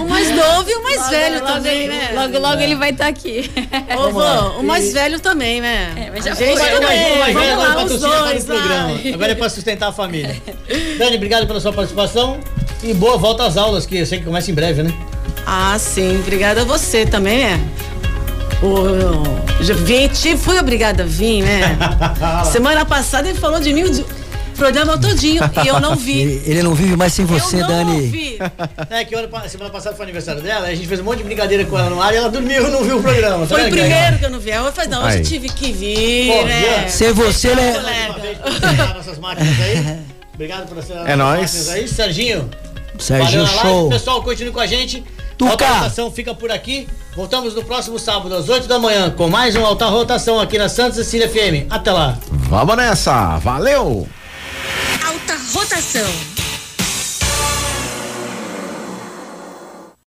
O mais novo e o mais Logo, velho logo também, ele- né? Logo, logo ele vai estar aqui. Ô, vô, o mais velho também, né? É, mas já A foi, gente também, vamos agora lá, os para dois, programa. Agora é pra sustentar a família. Dani, obrigado pela sua participação. E boa volta às aulas, que eu sei que começa em breve, né? Ah, sim. Obrigada a você também, né? O, já vim, fui obrigada a vir, né? Semana passada ele falou de mim programa todinho e eu não vi. Ele, ele não vive mais sem você, eu não Dani. ouvi. É que ano semana passada foi aniversário dela, a gente fez um monte de brincadeira com ela no ar e ela dormiu e não viu o programa. tá Foi o vendo que primeiro que eu não vi. Eu falei, não, Aí. hoje eu tive que vir, Pô, né? Sem você, né? Nossas máquinas aí. Obrigado por aceitar É nóis. máquinas aí. Serginho, Serginho, valeu na live. show. Pessoal, continue com a gente. Tuca. Alta Rotação fica por aqui. Voltamos no próximo sábado, às 8 da manhã, com mais um Alta Rotação aqui na Santa Cecília FM. Até lá. Vamos nessa, valeu! Alta rotação.